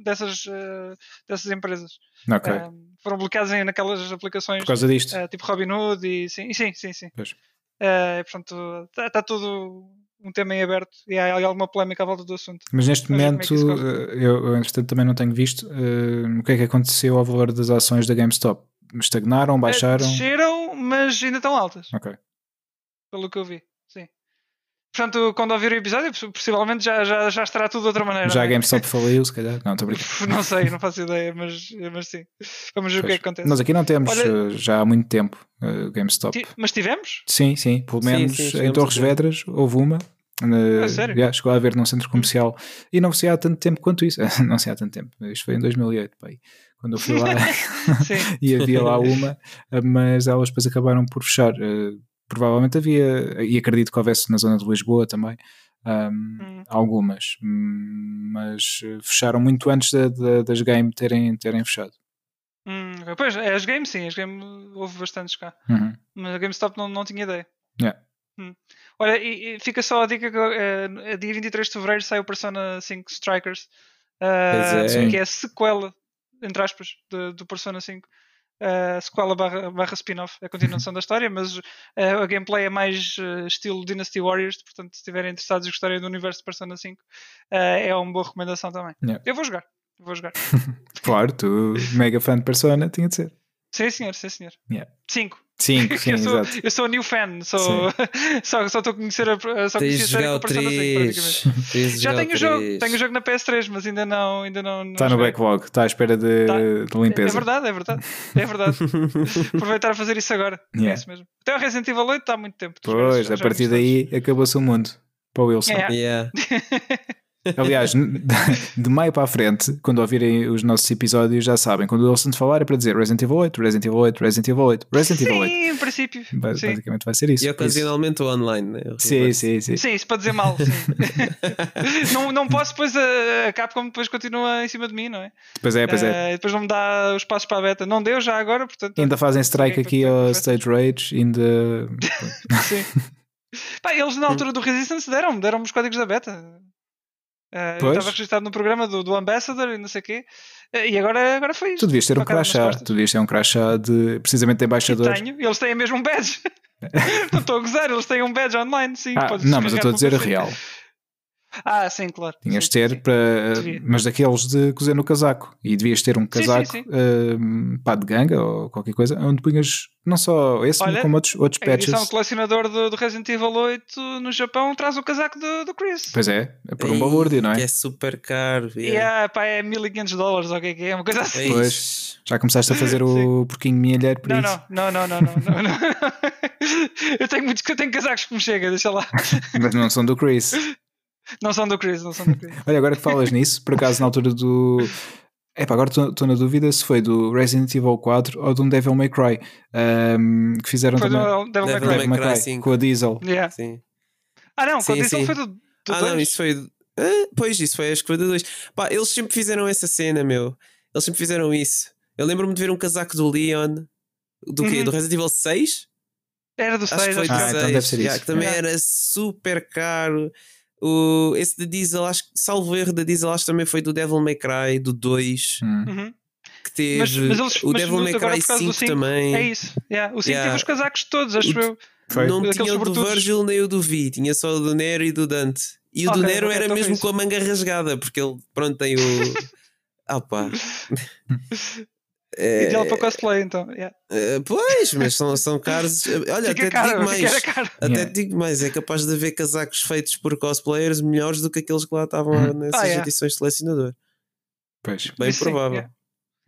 C: dessas, eh, dessas empresas.
B: ok.
C: Eh, foram bloqueadas em- naquelas aplicações
B: Por causa disto.
C: eh, tipo Robinhood e sim, sim, sim. sim.
B: Pois.
C: Eh, portanto, está tudo um tema em aberto e há alguma polémica à volta do assunto.
B: Mas neste
C: é
B: momento, eh, eu, eu entretanto também não tenho visto eh, o que é que aconteceu ao valor das ações da GameStop. Estagnaram,
C: Eh,
B: baixaram?
C: Desceram, mas ainda estão altas,
B: Ok.
C: pelo que eu vi. Sim. Portanto, quando ouvir o episódio, poss- possivelmente já, já, já estará tudo de outra maneira.
B: Já a
C: é?
B: GameStop [laughs] faliu, se calhar. Não, estou a brincar.
C: Não sei, não faço ideia, mas, mas sim. Vamos ver o que é que acontece.
B: Nós aqui não temos
C: Olha-
B: já há muito tempo eh, GameStop.
C: Mas tivemos?
B: Sim, sim, pelo
A: Sim,
B: menos
A: sim,
B: em
A: chegamos
B: Torres. Vedras houve uma. Eh,
C: Ah, sério?
B: já, chegou a haver num centro comercial e não se há tanto tempo quanto isso. [laughs] não se há tanto tempo. Isto foi em 2008, pai. quando eu fui lá [laughs] [laughs] e havia lá uma, eh, mas elas depois acabaram por fechar. Eh, provavelmente havia, e acredito que houvesse na zona de Lisboa também. ahm,
C: Hum.
B: Algumas, Hum, mas fecharam muito antes da- da- das game terem, terem fechado.
C: Hum, pois, é, as games sim, as games houve bastantes cá.
B: Uhum.
C: Mas a GameStop não, não tinha ideia.
B: Yeah.
C: Hum. Olha, e, e fica só a dica que a dia 23 de Fevereiro sai o Persona 5 Strikers,
A: Pois é.
C: que é a sequela, entre aspas, de- do Persona 5. Eh, sequela barra, barra spin-off, é a continuação da história, mas eh, a gameplay é mais eh, estilo Dynasty Warriors, portanto, se estiverem interessados em gostarem do universo de Persona 5, eh, é uma boa recomendação também.
B: Yeah.
C: Eu vou jogar, eu vou jogar. [laughs]
B: Claro, tu, mega fã de Persona, tinha de ser.
C: Sim, senhor, sim, senhor.
B: Yeah.
C: 5.
B: Sim, [laughs] sim,
C: eu, sou,
B: exato.
C: eu sou new fan, sou, [laughs] só só estou a conhecer a, só
A: Tens
C: conheci
A: de
C: a série
A: jogar
C: com
A: o
C: a Persona 5,
A: 3.
C: praticamente. [laughs] Já tenho o jogo,
A: 3.
C: tenho o jogo na PS3, mas ainda não. Ainda não, não
B: Está no backlog, está à espera de,
C: Tá.
B: de
C: É
B: limpeza.
C: verdade, é verdade. É verdade. Aproveitar a fazer isso agora. É
B: Yeah.
C: isso mesmo. Até o Resident Evil 8 está há muito tempo.
B: Pois, a partir daí acabou-se o mundo para o Wilson.
C: Yeah.
A: Yeah.
B: Aliás, [laughs] de maio para a frente, quando ouvirem os nossos episódios, já sabem, quando o Wilson te falar é para dizer Resident Evil 8, Resident Evil 8, Resident Evil 8, Resident. Evil 8.
C: Sim, em princípio.
B: Ba-
C: Sim.
B: Basicamente vai ser isso.
A: E
B: isso-
A: ocasionalmente o online, né?
B: Sim, sim, sim.
C: Sim, isso para dizer mal. Sim. [laughs] [laughs] não, não posso, depois a, Capcom depois continua em cima de mim, não é?
B: Pois é, pois é.
C: Eh, depois não me dá os passos para a beta. Não deu já agora, portanto.
B: Ainda fazem strike aqui
C: com-
B: ao Stage Rage, ainda.
C: Sim. Pá, eles na altura do Resistance deram-me, deram-me os códigos da beta. Eh, eu estava registrado no programa do, do Ambassador e não sei o quê. Eh, e agora, agora foi
B: Tu
C: isto.
B: devias ter um crachá, tu devias ter um crachá de precisamente de embaixador.
C: Tenho, eles têm mesmo um badge. [laughs] não estou a gozar, eles têm um badge online, sim.
B: Ah, não, mas eu estou a dizer a real.
C: Ah, sim, claro.
B: Tinhas de
C: Sim,
B: ter
C: sim.
B: para.
C: Devia.
B: Mas daqueles de cozer no casaco. E devias ter um
C: sim,
B: casaco
C: sim.
B: hum, pá, de ganga ou qualquer coisa, onde punhas não só esse,
C: Olha,
B: mas como outros, outros
C: A
B: patches.
C: de colecionador do, do Resident Evil 8 no Japão traz o casaco do, do Chris.
B: Pois é, é por um balúrdio, não
A: Que
B: é?
A: é super caro.
C: E
A: yeah.
C: é, pá, é 1500 dólares ou o que é que é? É Uma coisa assim.
B: Pois. Já começaste a fazer o [laughs] porquinho milheiro por
C: Não,
B: isso.
C: não, não, não, não, não, não, não. [laughs] eu tenho muitos eu tenho casacos que me chega, deixa lá. [laughs]
B: Mas não são do Chris.
C: Não são do Chris, não são do Chris. [laughs]
B: Olha, agora que falas nisso, por acaso na altura do. Epá, agora estou na dúvida se foi do Resident Evil 4 ou de um Devil May Cry um, que fizeram
C: Foi
B: também.
C: do Devil May
A: Devil
C: Cry.
B: Devil May
A: Cry
B: Cry,
A: 5.
B: com a Diesel.
C: Yeah.
A: Sim.
C: Ah, não,
A: Sim,
C: quando isso
A: sim.
C: foi do, do
A: Ah, não,
C: dois.
A: isso foi. Ah, pois, isso foi a escolha 2. Pá, eles sempre fizeram essa cena, meu. Eles sempre fizeram isso. Eu lembro-me de ver um casaco do Leon. Do quê?
C: Uhum.
A: Do Resident Evil 6?
C: Era do
A: Acho que
C: 6,
A: foi
C: acho
A: do
C: que
B: Ah,
C: era.
B: então deve ser
A: yeah,
B: isso.
A: que também
C: Yeah.
A: era super caro. O, esse de Diesel, acho que, salvo erro da Diesel, acho que também foi do Devil May Cry, do 2,
B: Hum.
C: Uhum.
A: que teve
C: Mas- mas eles-
A: o
C: mas
A: Devil May Cry
C: por causa do
A: 5
C: cinco,
A: também.
C: É isso. Yeah. O 5
A: Yeah.
C: teve os casacos todos, acho eu.
B: Foi?
A: Não
C: Aqueles
A: tinha o do. Virgil nem o do Vi, tinha só o do Nero e do Dante. E o do
C: Ok,
A: Nero era
C: então foi
A: mesmo
C: isso.
A: com a manga rasgada, porque ele, pronto, tem o. [laughs] ah pá. [laughs] É,
C: Ideal para cosplay, então. Yeah.
A: é, pois, mas são, são caros. Olha,
C: Fica
A: até te
C: caro,
A: digo mais.
C: caro.
A: Até
B: Yeah.
A: te digo mais, é capaz de haver casacos feitos por cosplayers melhores do que aqueles que lá estavam
B: Uhum.
A: nessas
C: Ah, yeah.
A: edições de selecionador.
B: Pois.
A: Bem
C: Sim,
A: provável.
C: yeah.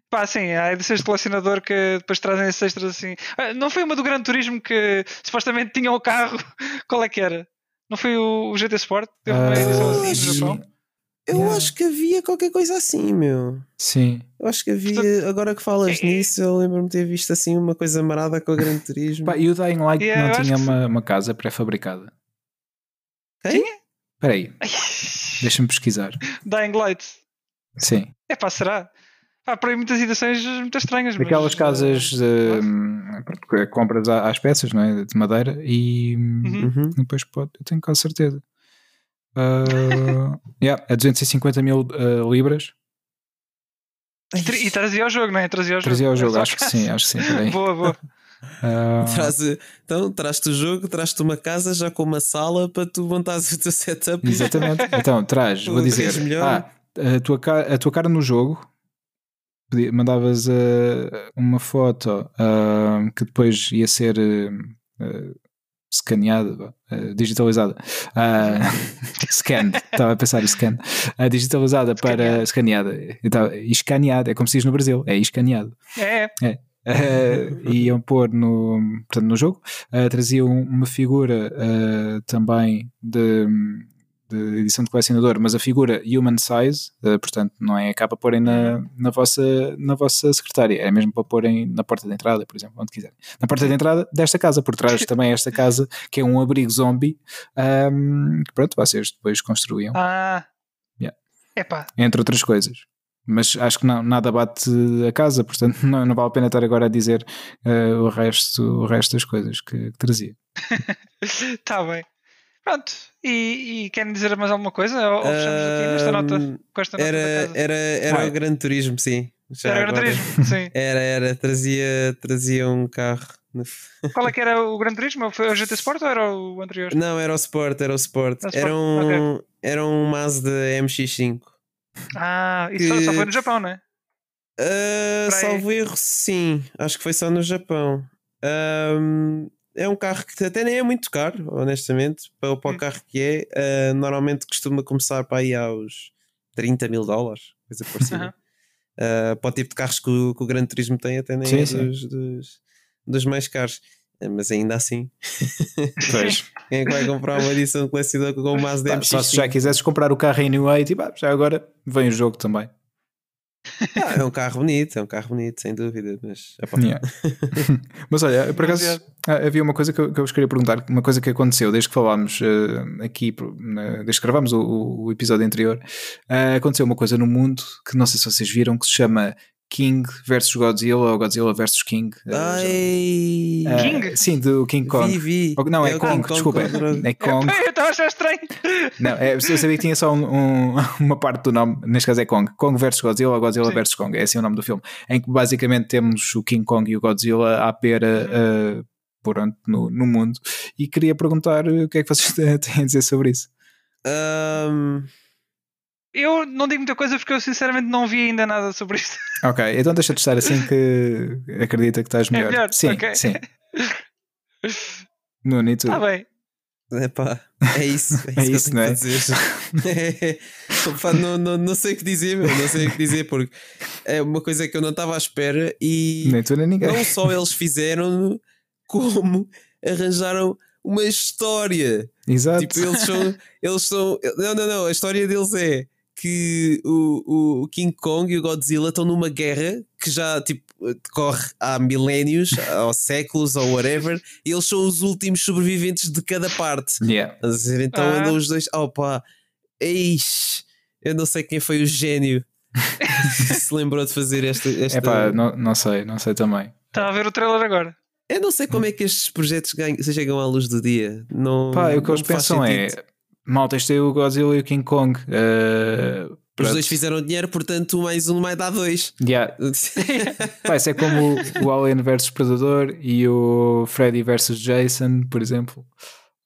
C: Pá, sim, há edições de colecionador que depois trazem esses extras assim. Ah, Não foi uma do Gran Turismo que supostamente tinha o carro. [laughs] Qual é que era? Não foi o, GT Sport? Teve uma
B: Ah,
C: edição assim no
A: sim.
C: Japão?
A: Eu
B: Yeah.
A: acho que havia qualquer coisa assim, meu.
B: Sim.
A: Eu acho que havia, agora que falas
C: é-
A: nisso, eu lembro-me de ter visto assim uma coisa marada com a Gran Turismo.
B: Pá, e o Dying Light
C: Yeah,
B: não tinha uma, uma casa pré-fabricada.
A: Quem?
B: Espera aí, deixa-me pesquisar.
C: Dying Light.
B: Sim.
C: É pá, será? Há por aí muitas edições muito estranhas. mas,
B: Daquelas
C: eh,
B: casas eh, pronto, que compras às peças, não é? De madeira e
C: Uhum.
A: Uhum.
B: depois pode, eu tenho quase certeza. Ah, yeah, é 250 mil ah, libras.
C: E tra- E trazia ao jogo, não é? Trazia ao jogo.
B: Trazia ao
C: É
B: jogo, acho que sim, acho que sim. peraí. [laughs]
C: Boa, boa.
B: Ah,
A: Traz, então, traz-te o jogo, traz-te uma casa já com uma sala para tu montares [laughs] o teu setup.
B: Exatamente. [laughs] Então, traz, vou dizer. Ah, a tua, a tua cara no jogo. Mandavas ah, uma foto ah, que depois ia ser ah, escaneada, vá, ah, digitalizada. Ah, [laughs] scanned, estava a pensar em scan. Ah, digitalizada para escaneada. Estava- escaneada, é como se diz no Brasil, é escaneado.
C: É, é.
B: Uh, iam pôr no, portanto, no jogo, uh, traziam uma figura uh, também de, de edição de colecionador, mas a figura human size, uh, portanto, não é cá para porem na, na, vossa, na vossa secretária, é mesmo para porem na porta de entrada, por exemplo, onde quiserem. Na porta de entrada desta casa, por trás [laughs] também esta casa, que é um abrigo zombie, um, que pronto, vocês depois construíam,
C: Ah.
B: Yeah.
C: É pá.
B: entre outras coisas. Mas acho que não, nada bate a casa, portanto [laughs] não, não vale a pena estar agora a dizer uh, o, resto, o resto das coisas que, que trazia.
C: Está [laughs] bem. Pronto. E, e querem dizer mais alguma coisa? Ou, fechamos aqui nesta nota? Com esta nota
A: Era, era, era o Gran Turismo, sim. Já
C: Era Gran
A: agora.
C: Turismo? Sim. [laughs]
A: Era, era. Trazia, trazia um carro.
C: Qual é que era o Gran Turismo? Foi o GT Sport ou era o anterior?
A: Não, era o Sport, era o Sport.
C: Era o
A: Era
C: Sport,
A: um, era um Mazda MX5.
C: Ah, isso só, só foi no Japão, não é?
A: Uh, salvo erro, sim. Acho que foi só no Japão. Ahm, é um carro que até nem é muito caro, honestamente, para, para
C: Hum.
A: o carro que é. Uh, normalmente costuma começar para aí aos 30 mil dólares, coisa parecida.
C: Aham.
A: Uh, para o tipo de carros que o, que o Gran Turismo tem, até nem
B: Sim,
A: é
B: sim.
A: dos, dos, dos mais caros. Uh, Mas ainda assim, [laughs]
B: Pois.
A: quem é que vai comprar uma edição de colecionador com o Mazda
B: Pá,
A: MX?
B: só se já quisesses comprar o carro anyway, tipo, ah, já agora vem o jogo também.
A: Ah, é um carro bonito, é um carro bonito, sem dúvida. Mas,
B: Yeah. [laughs] mas olha, por acaso ah, havia uma coisa que eu, que eu vos queria perguntar, uma coisa que aconteceu desde que falámos ah, aqui, na- desde que gravámos o, o episódio anterior, ah, aconteceu uma coisa no mundo que não sei se vocês viram, que se chama King versus Godzilla ou Godzilla versus King. Ah,
A: Ai,
B: ah,
C: King?
B: Sim, do King Kong.
A: Vi, vi.
B: Oh, Não, é,
A: o
B: Kong,
A: King
B: desculpa.
A: contra-
B: É Kong. [laughs]
C: Eu estava a achar estranho.
B: Não, é, eu sabia que tinha só um- um- [laughs] uma parte do nome, neste caso é Kong. Kong versus Godzilla ou Godzilla
C: Sim.
B: versus Kong, é assim o nome do filme. Em que basicamente temos o King Kong e o Godzilla à pera
C: Uhum.
B: uh, por onde, no, no mundo. E queria perguntar uh, o que é que vocês [laughs] têm a dizer sobre isso.
A: Ahm,
C: Eu não digo muita coisa porque eu sinceramente não vi ainda nada sobre isto. [laughs]
B: Ok, então deixa de estar assim que acredita que estás melhor.
C: melhor,
B: Sim,
C: ok.
B: sim. [laughs] Nuno, e tu?
C: Está bem.
A: epá, é isso.
B: É [laughs]
A: É isso,
B: isso,
A: que
B: não
A: eu
B: é?
A: tenho para dizer. Epá, não, não, não sei o que dizer, meu, não sei o que dizer, porque é uma coisa que eu não estava à espera e
B: Nem tu nem ninguém.
A: não só eles fizeram, como arranjaram uma história.
B: Exato.
A: Tipo, eles são, eles são. Não, não, não. A história deles é que o, o King Kong e o Godzilla estão numa guerra que já tipo decorre há milénios, ou [laughs] séculos, ou whatever, e eles são os últimos sobreviventes de cada parte.
B: Yeah.
A: Estás a dizer? Então
C: Ah.
A: andam os dois. Opa, eis, eu não sei quem foi o gênio que se lembrou de fazer esta. esta...
B: Epá, não, não sei, não sei também.
C: Está a ver o trailer agora.
A: Eu não sei como é que estes projetos ganham, se chegam à luz do dia. Não,
B: Pá, o que eles pensam
A: sentido.
B: é. Malta, este é o Godzilla e o King Kong. Uh,
A: Os
B: pronto.
A: dois fizeram dinheiro, portanto, um mais um mais dá dois.
B: Yeah. [laughs] Pá, isso é como o, o Alien versus Predador e o Freddy versus Jason, por exemplo.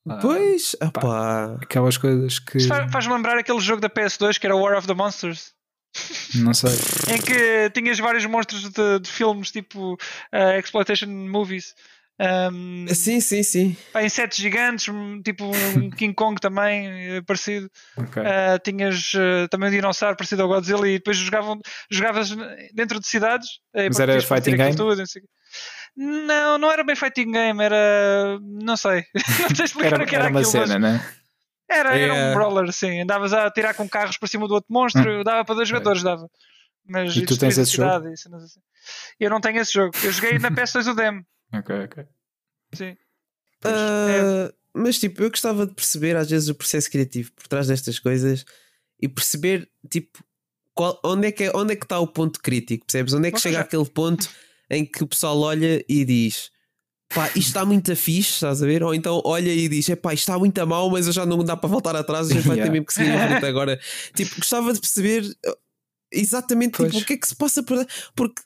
B: Ah,
A: pois, opá.
B: Aquelas coisas que.
C: Isto faz- Faz-me lembrar aquele jogo da PS2 que era War of the Monsters. [laughs]
B: Não sei.
C: em que tinhas vários monstros de, de filmes tipo uh, exploitation movies. Um,
A: Sim, sim, sim.
C: pá, insetos gigantes, tipo um [laughs] King Kong também eh, parecido.
B: Ok.
C: Uh, tinhas uh, também um dinossauro parecido ao Godzilla e depois jogavam, jogavas dentro de cidades. eh,
B: Mas era fighting game?
C: tudo, não. Não, não era bem fighting game, era. Não sei. [laughs] não sei explicar
B: Era,
C: o que era,
B: era uma
C: aquilo. mas-
B: cena, né?
C: era, era
A: É.
C: um brawler, sim. Andavas a tirar com carros para cima do outro monstro, dava para dois jogadores, dava. Mas
B: E tu tens esse
C: cidade e cenas assim. Eu não tenho esse jogo. Eu joguei na [laughs] PS2 o demo.
B: Ok, ok.
C: Sim.
A: Ah, mas tipo, eu gostava de perceber às vezes o processo criativo por trás destas coisas e perceber tipo qual, onde, é que é, onde é que está o ponto crítico, percebes? Onde é que chega
C: já-
A: aquele ponto em que o pessoal olha e diz pá, isto está muito fixe, estás a ver? Ou então olha e diz, pá, isto está muito a mal, mas eu já não dá para voltar atrás, a gente vai ter
B: Yeah.
A: mesmo que seguir em frente agora. tipo, gostava de perceber uh, exatamente tipo, o que é que se passa por porque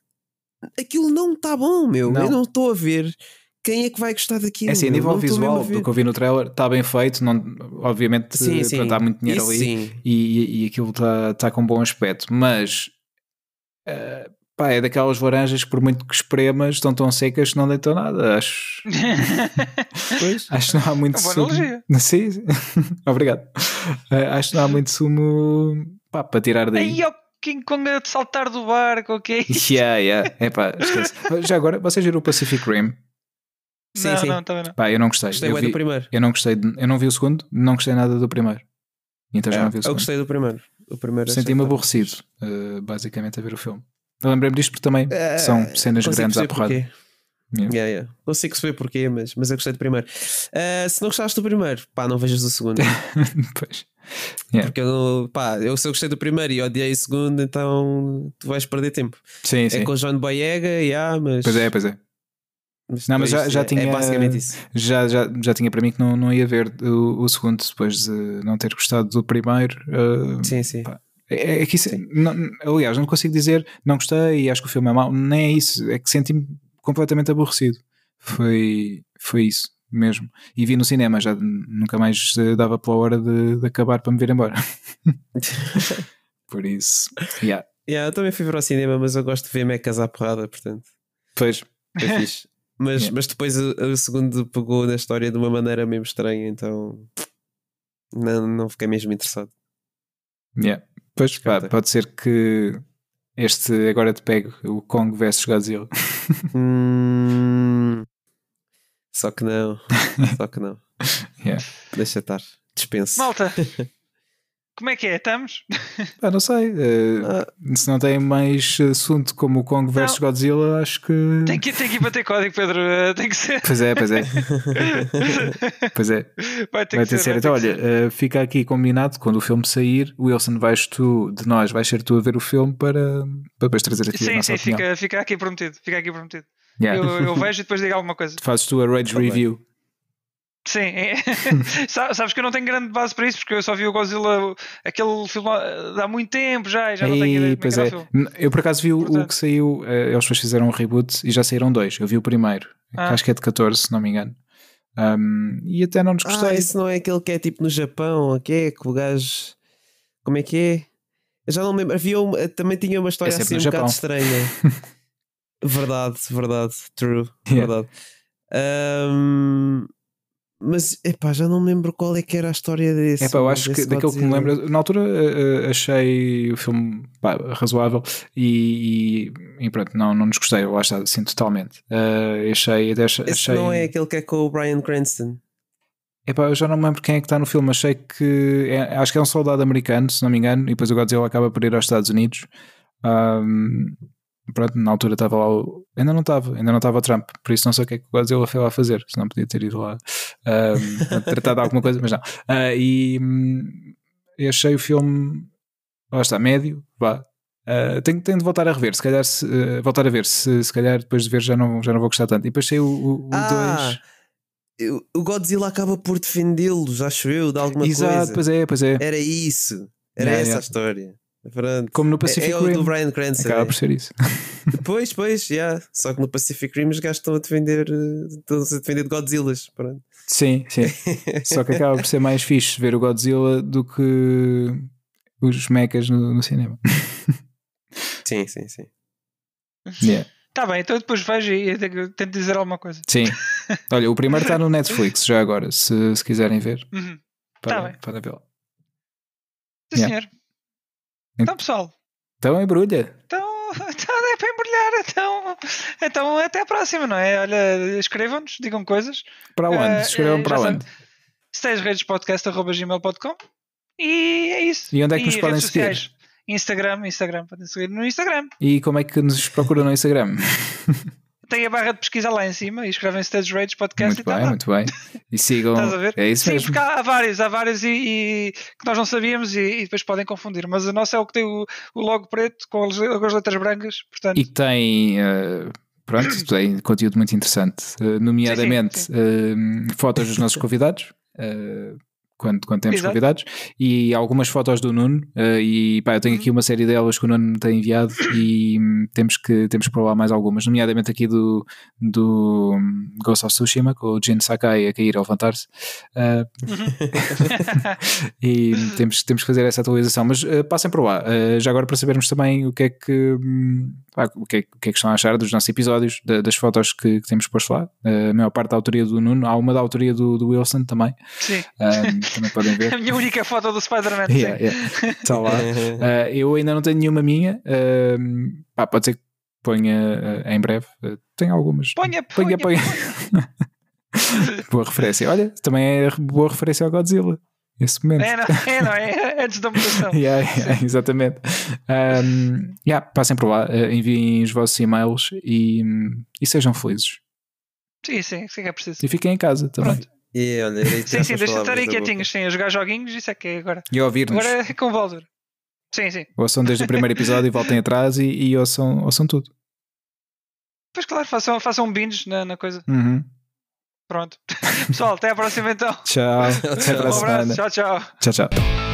A: aquilo não está bom, meu.
B: Não.
A: Eu não estou a ver quem é que vai gostar daquilo.
B: É assim, a nível
A: Não
B: visual do que eu vi no trailer, está bem feito. Não, obviamente,
A: Sim,
B: eh,
A: sim.
B: pronto, há muito dinheiro
A: Isso
B: ali
A: sim.
B: e, e aquilo está tá com bom aspecto, mas eh, pá, é daquelas laranjas que, por muito que espremas, estão tão secas que não deitam nada. Acho, [laughs]
A: Pois.
B: acho que não há muito
C: É
B: sumo.
C: analogia. [laughs]
B: Sim, sim. [laughs] obrigado. Eh, acho que não há muito sumo pá, para tirar daí.
C: King Kong a saltar do barco, ok? [laughs]
B: Yeah, yeah. Epá, esquece. Já agora, vocês viram o Pacific Rim?
A: Sim,
C: não,
A: sim.
C: não, também não.
B: Pá, eu não gostei.
A: Gostei
B: eu, vi-
A: do primeiro.
B: eu não gostei. de- eu não vi o segundo, não gostei nada do primeiro. Então já
A: É,
B: não vi o
A: eu
B: segundo.
A: gostei do primeiro. O primeiro achei
B: Senti-me aborrecido, eh, basicamente, a ver o filme. Eu lembrei-me disto porque também
A: Eh,
B: são cenas grandes à porrada.
A: porquê.
B: Yeah.
A: Yeah, yeah. Consigo perceber porquê, mas, mas eu gostei do primeiro. Eh, se não gostaste do primeiro, pá, não vejas o segundo. [laughs]
B: pois. Yeah.
A: Porque eu, pá, eu se eu gostei do primeiro e odiei o segundo, então tu vais perder tempo.
B: Sim, sim.
A: É com o John Boyega, yeah, mas.
B: Pois é, pois é.
A: mas
B: Não, mas já- já
A: é,
B: tinha-
A: É basicamente isso.
B: Já, já, já tinha para mim que não, não ia ver o, o segundo depois de não ter gostado do primeiro. eh,
A: Sim, sim.
B: pá, É, é que isso, não- aliás, não consigo dizer não gostei e acho que o filme é mau, nem é isso, é que senti-me completamente aborrecido. Foi, foi isso mesmo. E vi no cinema, já nunca mais eh, dava pela hora de, de acabar para me vir embora. [laughs] Por isso, yeah.
A: Yeah, eu também fui ver ao cinema, mas eu gosto de ver mecas à porrada, portanto.
B: Pois,
A: É fixe. Mas,
B: Yeah.
A: mas depois o, o segundo pegou na história de uma maneira mesmo estranha, então não, não fiquei mesmo interessado.
B: yeah. pois pá, pode ser que este agora te pegue o Kong vs Godzilla. [laughs]
A: Hum, só que não, [laughs] só que não.
B: Yeah.
A: Deixa estar, dispenso.
C: Malta, [laughs] como é que é? Estamos?
B: Ah, não sei.
A: Ah,
B: se não tem mais assunto como o Kong vs. Godzilla, acho que.
C: Tem que, tem que ir bater código, Pedro. eh, Tem que ser.
B: Pois é, pois é. [laughs] pois é.
C: Vai ter
B: Vai
C: que
B: ter
C: ser.
B: ser. Então, olha,
C: ser.
B: eh, fica aqui combinado quando o filme sair. Wilson, vais tu, de nós, vais ser tu a ver o filme para, para depois trazer aqui a
C: Sim,
B: nossa
C: sim,
B: opinião.
C: fica, fica aqui prometido. Fica aqui prometido.
B: Yeah.
C: Eu, eu [laughs] vejo e depois digo alguma coisa.
B: Fazes tu a Rage
A: Tá.
B: Review.
C: Sim, é. [laughs] Sa- sabes que eu não tenho grande base para isso porque eu só vi o Godzilla, aquele filme eh, há muito tempo já e já não tenho
B: Ei,
C: ideia de como
B: pois
C: é
B: é. Eu por acaso vi o, o
C: Portanto-
B: que saiu, eh, eles depois fizeram um reboot e já saíram dois. Eu vi o primeiro, que
C: Ah.
B: acho que é de 14, se não me engano. Um, e até não nos
A: ah,
B: gostei.
A: esse não é aquele que é tipo no Japão, o que é? Que o gajo. Como é que é? Eu já não me lembro. Havia uma- também tinha uma história
B: É
A: assim um
B: no
A: bocado
B: Japão.
A: estranha. [laughs] verdade, verdade. True. [laughs]
B: Yeah.
A: Verdade. Ahm, mas epá, já não me lembro qual é que era a história desse.
B: É pá, eu acho que daquele que me lembro, na altura eh, eh, achei o filme pá, razoável e, e- e pronto, não, não desgostei, lá está, assim, totalmente. Eh, achei, até ach-
A: Esse
B: achei.
A: não é aquele que é com o Brian Cranston.
B: Epá, eu já não me lembro quem é que está no filme, achei que é- acho que é um soldado americano, se não me engano, e depois o Godzilla acaba por ir aos Estados Unidos. Ahm, pronto, na altura estava lá o... ainda não estava, ainda não estava o Trump, por isso não sei o que é que o Godzilla foi lá fazer, se não podia ter ido lá ahm, [laughs] tratar de alguma coisa, mas não. Ah, e hum, eu achei o filme, lá está, médio, vá. Ah, tenho, tenho de voltar a rever, se calhar se, ah, voltar a ver, se, se calhar depois de ver já não, já não vou gostar tanto. E depois saiu o 2.
A: Ah, eu- o Godzilla acaba por defendê-los, acho eu, de alguma
B: Exato,
A: coisa.
B: pois é, pois é.
A: Era isso. Era
B: Yeah,
A: essa
B: yeah.
A: a história. Pronto.
B: Como no
A: É,
B: Pacific
A: é o
B: Rim.
A: do Brian Cranston.
B: Acaba
A: é.
B: por ser isso. [laughs]
A: Pois, pois, yeah. só que no Pacific Rim os gajos estão a defender, eh, estão a defender de Godzillas. Pronto.
B: Sim, sim. [laughs] Só que acaba por ser mais fixe ver o Godzilla do que os mechas no, no cinema. [laughs]
A: Sim, sim, sim.
B: Yeah.
C: Tá bem, então depois vejo e eu tenho- tento dizer alguma coisa.
B: Sim. Olha, o primeiro está no Netflix já agora, se, se quiserem ver.
C: Uhum.
B: Para,
C: Tá bem.
B: para vê-lo.
C: Sim,
B: Yeah.
C: senhor. Então, pessoal,
B: Então embrulha.
C: então, [laughs] então é para embrulhar. Então, então até a próxima, não é? Olha, escrevam-nos, digam coisas.
B: Para onde?
C: Eh,
B: Escrevam
C: eh,
B: para onde?
C: Stagredespodcast.gmail.com E é isso.
B: E onde é que nos podem
C: redes
B: seguir?
C: sociais? Instagram, Instagram, podem seguir no Instagram.
B: E como é que nos procura no Instagram? [laughs]
C: tem a barra de pesquisa lá em cima e escrevem Stage Rage Podcast
B: Muito
C: e tá
B: bem,
C: lá.
B: muito bem. E sigam.
C: Estás a ver?
B: É isso
C: Sim,
B: mesmo.
C: porque há, há vários, há vários e, e que nós não sabíamos e, e depois podem confundir. Mas o nosso é o que tem o, o logo preto com as, com as letras brancas, portanto.
B: E que tem. eh, Pronto, [coughs] tem conteúdo muito interessante, eh, nomeadamente
C: sim,
B: eh, fotos dos nossos convidados, quando, quando temos
C: Exato.
B: convidados, e algumas fotos do Nuno. eh, e pá, eu tenho
C: Uhum.
B: aqui uma série delas que o Nuno me tem enviado e hum, temos que, temos que provar mais algumas, nomeadamente aqui do, do hum, Ghost of Tsushima, com o Jin Sakai a cair a levantar-se. Eh, [laughs] e temos, temos que fazer essa atualização. Mas eh, passem por lá. Já agora para sabermos também o que é que, hum, pá, o que, é, o que é que estão a achar dos nossos episódios, da- das fotos que, que temos posto lá. A maior parte da autoria do Nuno, há uma da autoria do, do Wilson também.
C: Sim.
B: Ahm, também podem ver. [laughs]
C: A minha única foto do Spider-Man.
B: Yeah, yeah. Está lá. [laughs] Ah, eu ainda não tenho nenhuma minha. Ahm, pá, pode ser que ponha ah, em breve. Ah, tenho algumas.
C: Ponha,
B: Ponha,
C: ponha.
B: ponha. [laughs] boa referência. Olha, também é boa referência ao Godzilla. Esse momento.
C: É, não, é, não, é antes da mutação.
B: Yeah, yeah, exatamente. Um, yeah, passem por lá, uh, enviem os vossos e-mails e, e sejam felizes.
C: Sim, sim, sim é preciso.
B: E fiquem em casa também.
C: Pronto.
A: E olha,
C: Sim, sim, deixa de estarem quietinhos, sim, a jogar joguinhos, isso é que é agora.
B: E a ouvir-nos.
C: Agora é com o Baldur. Sim, sim.
B: Ouçam desde o primeiro episódio e voltem atrás e, e ouçam, ouçam tudo.
C: Pois claro, façam, façam um binge na, na coisa.
B: Uhum.
C: Pronto. [laughs] Pessoal, até à próxima então.
B: Tchau. [laughs] Até a
C: Um abraço. Tchau, tchau.
B: Tchau, tchau.